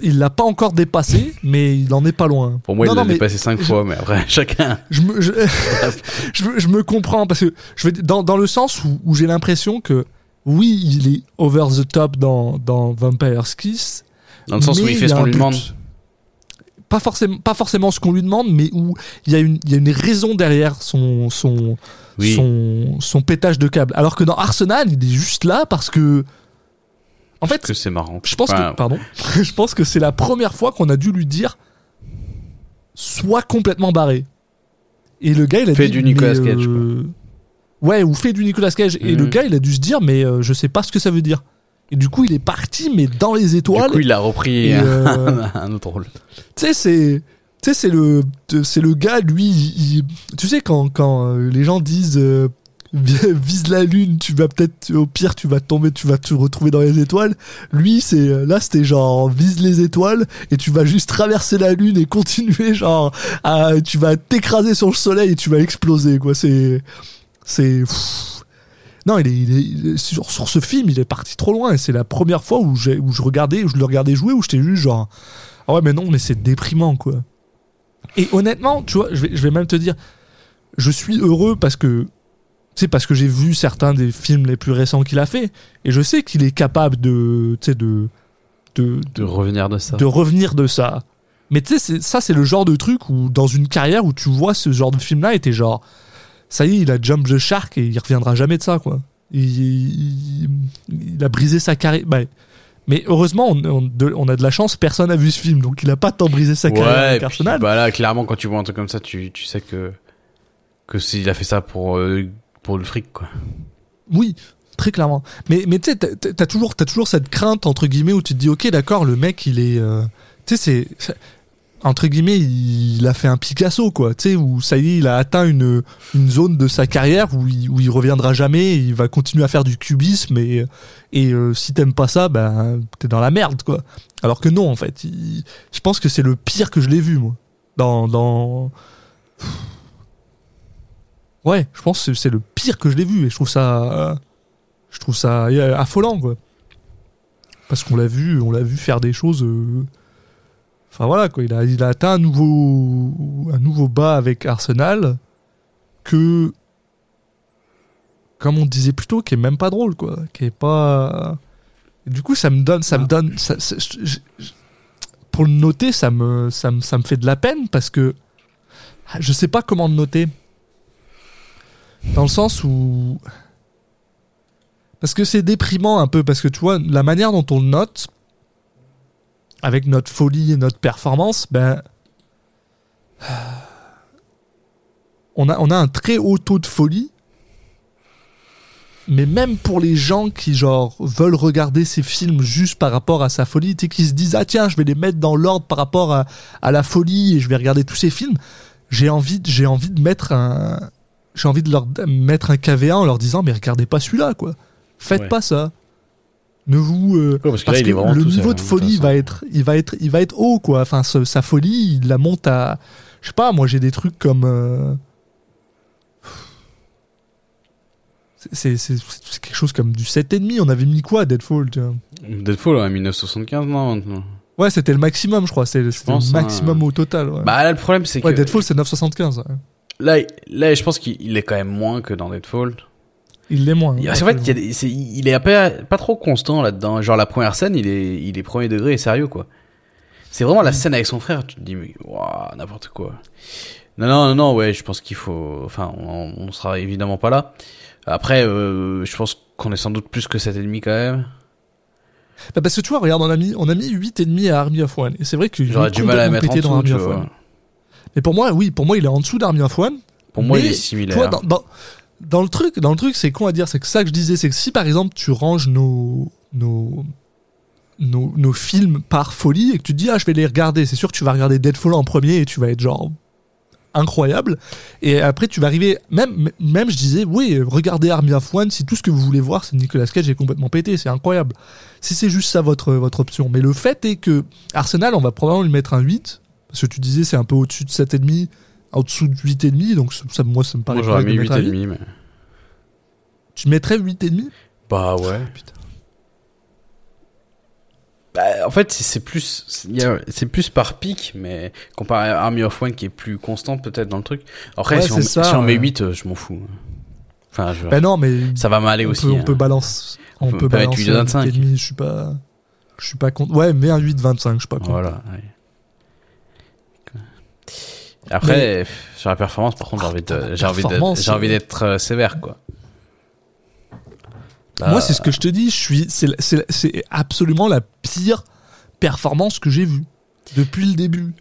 il l'a pas encore dépassé, mais il en est pas loin. Pour moi, Non, il l'a dépassé cinq fois, mais après, chacun. Je me, je, je, me- je me comprends parce que je vais dans, dans le sens où, où j'ai l'impression que oui, il est over the top dans, dans Vampire Kiss, Dans le sens où il fait ce qu'on lui but. demande. Pas forcément, pas forcément ce qu'on lui demande, mais où il y, a une- il y a une raison derrière son, son, Oui. son, son pétage de câble. Alors que dans Arsenal, il est juste là parce que. En Parce fait, que c'est marrant. je pense Enfin, que. Pardon. je pense que c'est la première fois qu'on a dû lui dire. Sois complètement barré. Et le gars, il a Fais dit. du Nicolas Cage, euh, Ouais, ou fais du Nicolas Cage. Et Mhm. le gars, il a dû se dire, mais euh, je sais pas ce que ça veut dire. Et du coup, il est parti, mais dans les Du étoiles. coup, il a repris euh, un autre rôle. tu sais c'est tu sais c'est le c'est le gars lui il- tu sais quand quand euh, les gens disent euh, vise la lune tu vas peut-être au pire tu vas tomber tu vas te retrouver dans les étoiles lui c'est euh, là c'était genre vise les étoiles et tu vas juste traverser la lune et continuer genre à, tu vas t'écraser sur le soleil et tu vas exploser quoi c'est c'est pff. Non il est, il est- il est- sur, sur ce film il est parti trop loin et c'est la première fois où je regardais où je le regardais jouer où j'étais juste genre ah ouais, mais non, mais c'est déprimant, quoi. Et honnêtement, tu vois, je vais, je vais même te dire, je suis heureux parce que, sais, parce que j'ai vu certains des films les plus récents qu'il a fait, et je sais qu'il est capable de, tu sais, de, de, De revenir de ça. de revenir de ça. Mais tu sais, c'est- ça, c'est le genre de truc où, dans une carrière où tu vois ce genre de film-là, et t'es genre, ça y est, il a jump the shark et il reviendra jamais de ça, quoi. Il, il- il a brisé sa carrière. Bah, mais heureusement, on, on- de- on a de la chance, personne n'a vu ce film, donc il a pas tant brisé sa carrière Ouais, puis, Arsenal. bah là, clairement, quand tu vois un truc comme ça, tu, tu sais que, que s'il a fait ça pour, euh, pour le fric, quoi. Oui, très clairement. Mais, mais tu sais, t'as- t'as toujours, toujours cette crainte, entre guillemets, où tu te dis, ok, d'accord, le mec, il est. euh, tu sais, c'est. Entre guillemets, il a fait un Picasso, quoi. Tu sais, où ça y est, il a atteint une, une zone de sa carrière où il, où il reviendra jamais, il va continuer à faire du cubisme et, et euh, si t'aimes pas ça, ben, t'es dans la merde, quoi. Alors que non, en fait. je pense que c'est le pire que je l'ai vu, moi. Dans. dans... Ouais, je pense que c'est le pire que je l'ai vu et je trouve ça. Je trouve ça euh, affolant, quoi. Parce qu'on l'a vu, on l'a vu faire des choses. euh, Enfin voilà, quoi. Il a, il a atteint un nouveau, un nouveau bas avec Arsenal que, comme on disait plus tôt, qui est même pas drôle, quoi. Qui est pas. Et du coup, ça me donne, ça me donne, ça- ça- je- je- je- pour le noter, ça me, ça me, ça me fait de la peine parce que ah, je sais pas comment le noter. Dans le sens où. Parce que c'est déprimant un peu, parce que tu vois, la manière dont on le note, avec notre folie et notre performance, ben. On a, on a un très haut taux de folie. Mais même pour les gens qui, genre, veulent regarder ces films juste par rapport à sa folie, sais, qui se disent, ah tiens, je vais les mettre dans l'ordre par rapport à, à la folie et je vais regarder tous ces films, j'ai envie, j'ai envie de mettre un, j'ai envie de leur mettre un KV1 en leur disant mais regardez pas celui-là quoi. Faites Ouais. pas ça. Ne vous euh, Ouais, parce que parce là, il que est vraiment le tout niveau hein, de folie va être il va être il va être haut quoi. Enfin ce- sa folie, il la monte à je sais pas, moi j'ai des trucs comme euh, c'est c'est- c'est c'est quelque chose comme du 7,5. On avait mis quoi Deadfall tu vois? Deadfall, en 1975, non, maintenant. Ouais, c'était le maximum, je crois. Pense, le hein. maximum au total. Ouais, Bah là, le problème, c'est Ouais, que. Deadfall, c'est 9,75. ouais. Là, là, je pense qu'il il est quand même moins que dans Deadfall. Il l'est moins. Parce qu'en fait, il, y a des- c'est- il est pas, pas trop constant là-dedans. Genre la première scène, il est, il est premier degré et sérieux quoi. C'est vraiment la scène avec son frère. Tu te dis mais waouh, n'importe quoi. Non non non non ouais, je pense qu'il faut. Enfin, on, on sera évidemment pas là. Après, euh, je pense qu'on est sans doute plus que 7,5 quand même. Bah, parce que tu vois, regarde, on a mis, on a mis 8,5 à Army of One. Et c'est vrai que J'aurais du mal à mettre en pété dans dessous, Army of One. Mais pour moi, oui, pour moi, il est en dessous d'Army of One. Pour moi, il est similaire. vois, dans, dans, dans le truc, dans le truc, c'est con à dire, c'est que ça que je disais, c'est que si par exemple tu ranges nos, nos, nos, films par folie et que tu te dis, ah, je vais les regarder, c'est sûr que tu vas regarder Deadfall en premier et tu vas être genre incroyable. Et après, tu vas arriver, même, même je disais, oui, regardez Army of One si tout ce que vous voulez voir, c'est Nicolas Cage est complètement pété, c'est incroyable. Si c'est juste ça votre, votre option. Mais le fait est que Arsenal, on va probablement lui mettre un 8, parce que tu disais, c'est un peu au-dessus de 7,5, en dessous de 8,5, donc ça, moi, ça me paraît Moi, j'aurais mis de mettre un 8. 8,5 mais. Tu mettrais 8,5 Bah ouais. Putain. Bah, en fait, c'est- plus, c'est plus par pic, mais comparé à Army of One qui est plus constant peut-être dans le truc. Après, Ouais, si, on, c'est ça, si on met ouais. 8, euh, je m'en fous. Enfin, je- Ben non, mais ça va m'aller aussi. peut, on hein. peut balance, on, On peut, peut balancer 8 de un 25. 8,5, Je suis pas, je suis pas contre. Ouais, mais un 8,25, je suis pas contre. Voilà. ouais. Après, sur la performance, par contre, j'ai envie j'ai j'ai d'être euh, sévère, quoi. Moi, Bah, c'est ce que je te dis. Je suis, c'est, absolument la pire performance que j'ai vue depuis le début.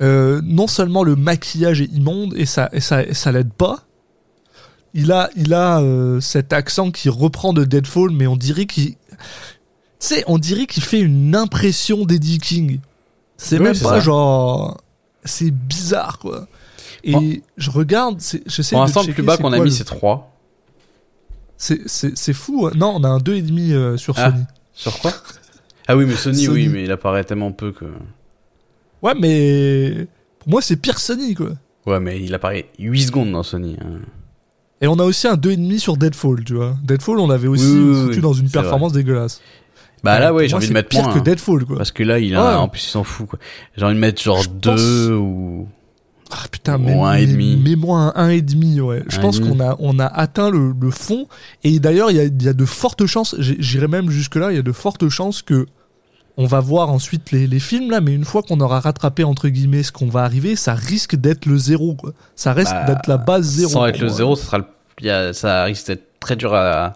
Euh, non seulement le maquillage est immonde et ça, et ça, et ça l'aide pas. Il a, il a euh, cet accent qui reprend de Deadfall, mais on dirait qu'il, on dirait qu'il fait une impression d'Eddie King. C'est Oui, même pas ça. genre, c'est bizarre quoi. Et Bon. je regarde, c'est, j'essaie Pour l'instant, le plus bas qu'on a mis, c'est 3. c'est, fou. hein. Non, on a un 2,5 euh, sur Ah. Sony. Sur quoi? Ah oui, mais Sony, Sony. oui, mais il apparaît tellement peu que. Ouais, mais pour moi, c'est pire Sony, quoi. Ouais, mais il apparaît 8 secondes dans Sony. hein. Et on a aussi un 2,5 sur Deadfall, tu vois. Deadfall, on l'avait aussi Oui, oui, foutu oui, dans une performance dégueulasse. Bah là, ouais, j'ai envie de mettre pire moins. que hein. Deadfall, quoi. Parce que là, il a, Ouais. en plus, il s'en fout, quoi. J'ai envie de mettre genre Je 2 pense- ou. Ah putain, Ou mais, un et demi. Mets-moi un 1,5, ouais. Je Un pense qu'on a, on a atteint le, le fond. Et d'ailleurs, il y a, y a de fortes chances, j'irai même jusque-là, il y a de fortes chances que on va voir ensuite les, les films, là, mais une fois qu'on aura rattrapé, entre guillemets, ce qu'on va arriver, ça risque d'être le zéro, quoi. Ça risque Bah, d'être la base zéro. Sans être le. 0, ça, sera le... il y a- ça risque d'être très dur à,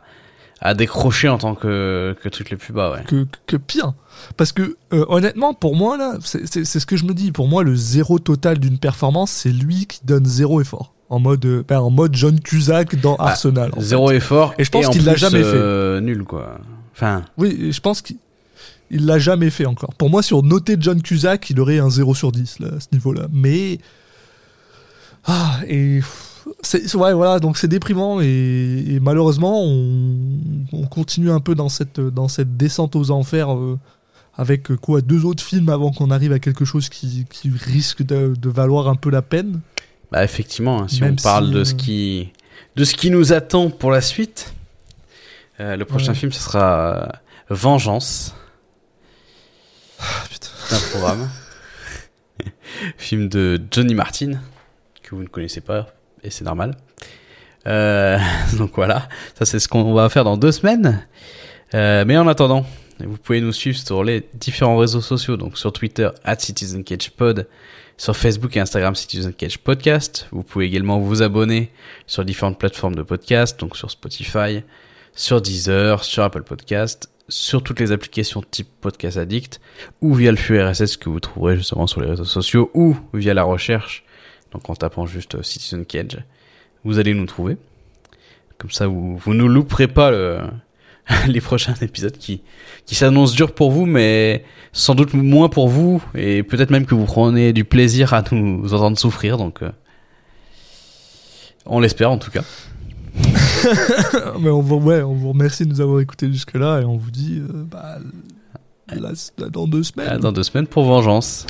à décrocher en tant que, que truc les plus bas, ouais. que, que pire. Parce que euh, honnêtement, pour moi, là, c'est ce que je me dis. Pour moi, le zéro total d'une performance, c'est lui qui donne zéro effort. En mode, euh, ben, en mode John Cusack dans Arsenal. en Zéro fait. effort. Et je pense en qu'il l'a jamais euh, Nul, quoi. Enfin, Oui, je pense qu'il il l'a jamais fait encore. Pour moi, sur noter John Cusack, il aurait un 0 sur 10 là, à ce niveau-là. Mais. Ah, et. C'est- Ouais, voilà, donc c'est déprimant et, et malheureusement, on, on continue un peu dans cette, dans cette descente aux enfers euh, avec euh, quoi deux autres films avant qu'on arrive à quelque chose qui, qui risque de, de valoir un peu la peine. bah, effectivement, hein, si Même on parle si, de euh, ce qui, de ce qui nous attend pour la suite, euh, le prochain Ouais. film, ce sera Vengeance. Ah. C'est un programme. Film de Johnny Martin, que vous ne connaissez pas, et c'est normal. Euh, donc voilà, ça c'est ce qu'on va faire dans deux semaines. Euh, mais en attendant, vous pouvez nous suivre sur les différents réseaux sociaux, donc sur Twitter, CitizenCagePod, sur Facebook et Instagram, Citizen Cage Podcast. Vous pouvez également vous abonner sur différentes plateformes de podcast, donc sur Spotify, sur Deezer, sur Apple Podcast, sur toutes les applications type Podcast Addict, ou via le flux RSS que vous trouverez justement sur les réseaux sociaux, ou via la recherche, donc en tapant juste euh, Citizen Cage, vous allez nous trouver. Comme ça, vous, vous ne louperez pas le, les prochains épisodes qui, qui s'annoncent durs pour vous, mais sans doute moins pour vous, et peut-être même que vous prenez du plaisir à nous entendre souffrir, donc euh, on l'espère en tout cas. Mais on vous, ouais, on vous remercie de nous avoir écoutés jusque-là et on vous dit euh, bah, là, dans deux semaines. Dans deux semaines pour Vengeance.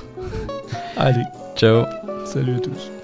Allez, Ciao salut à tous.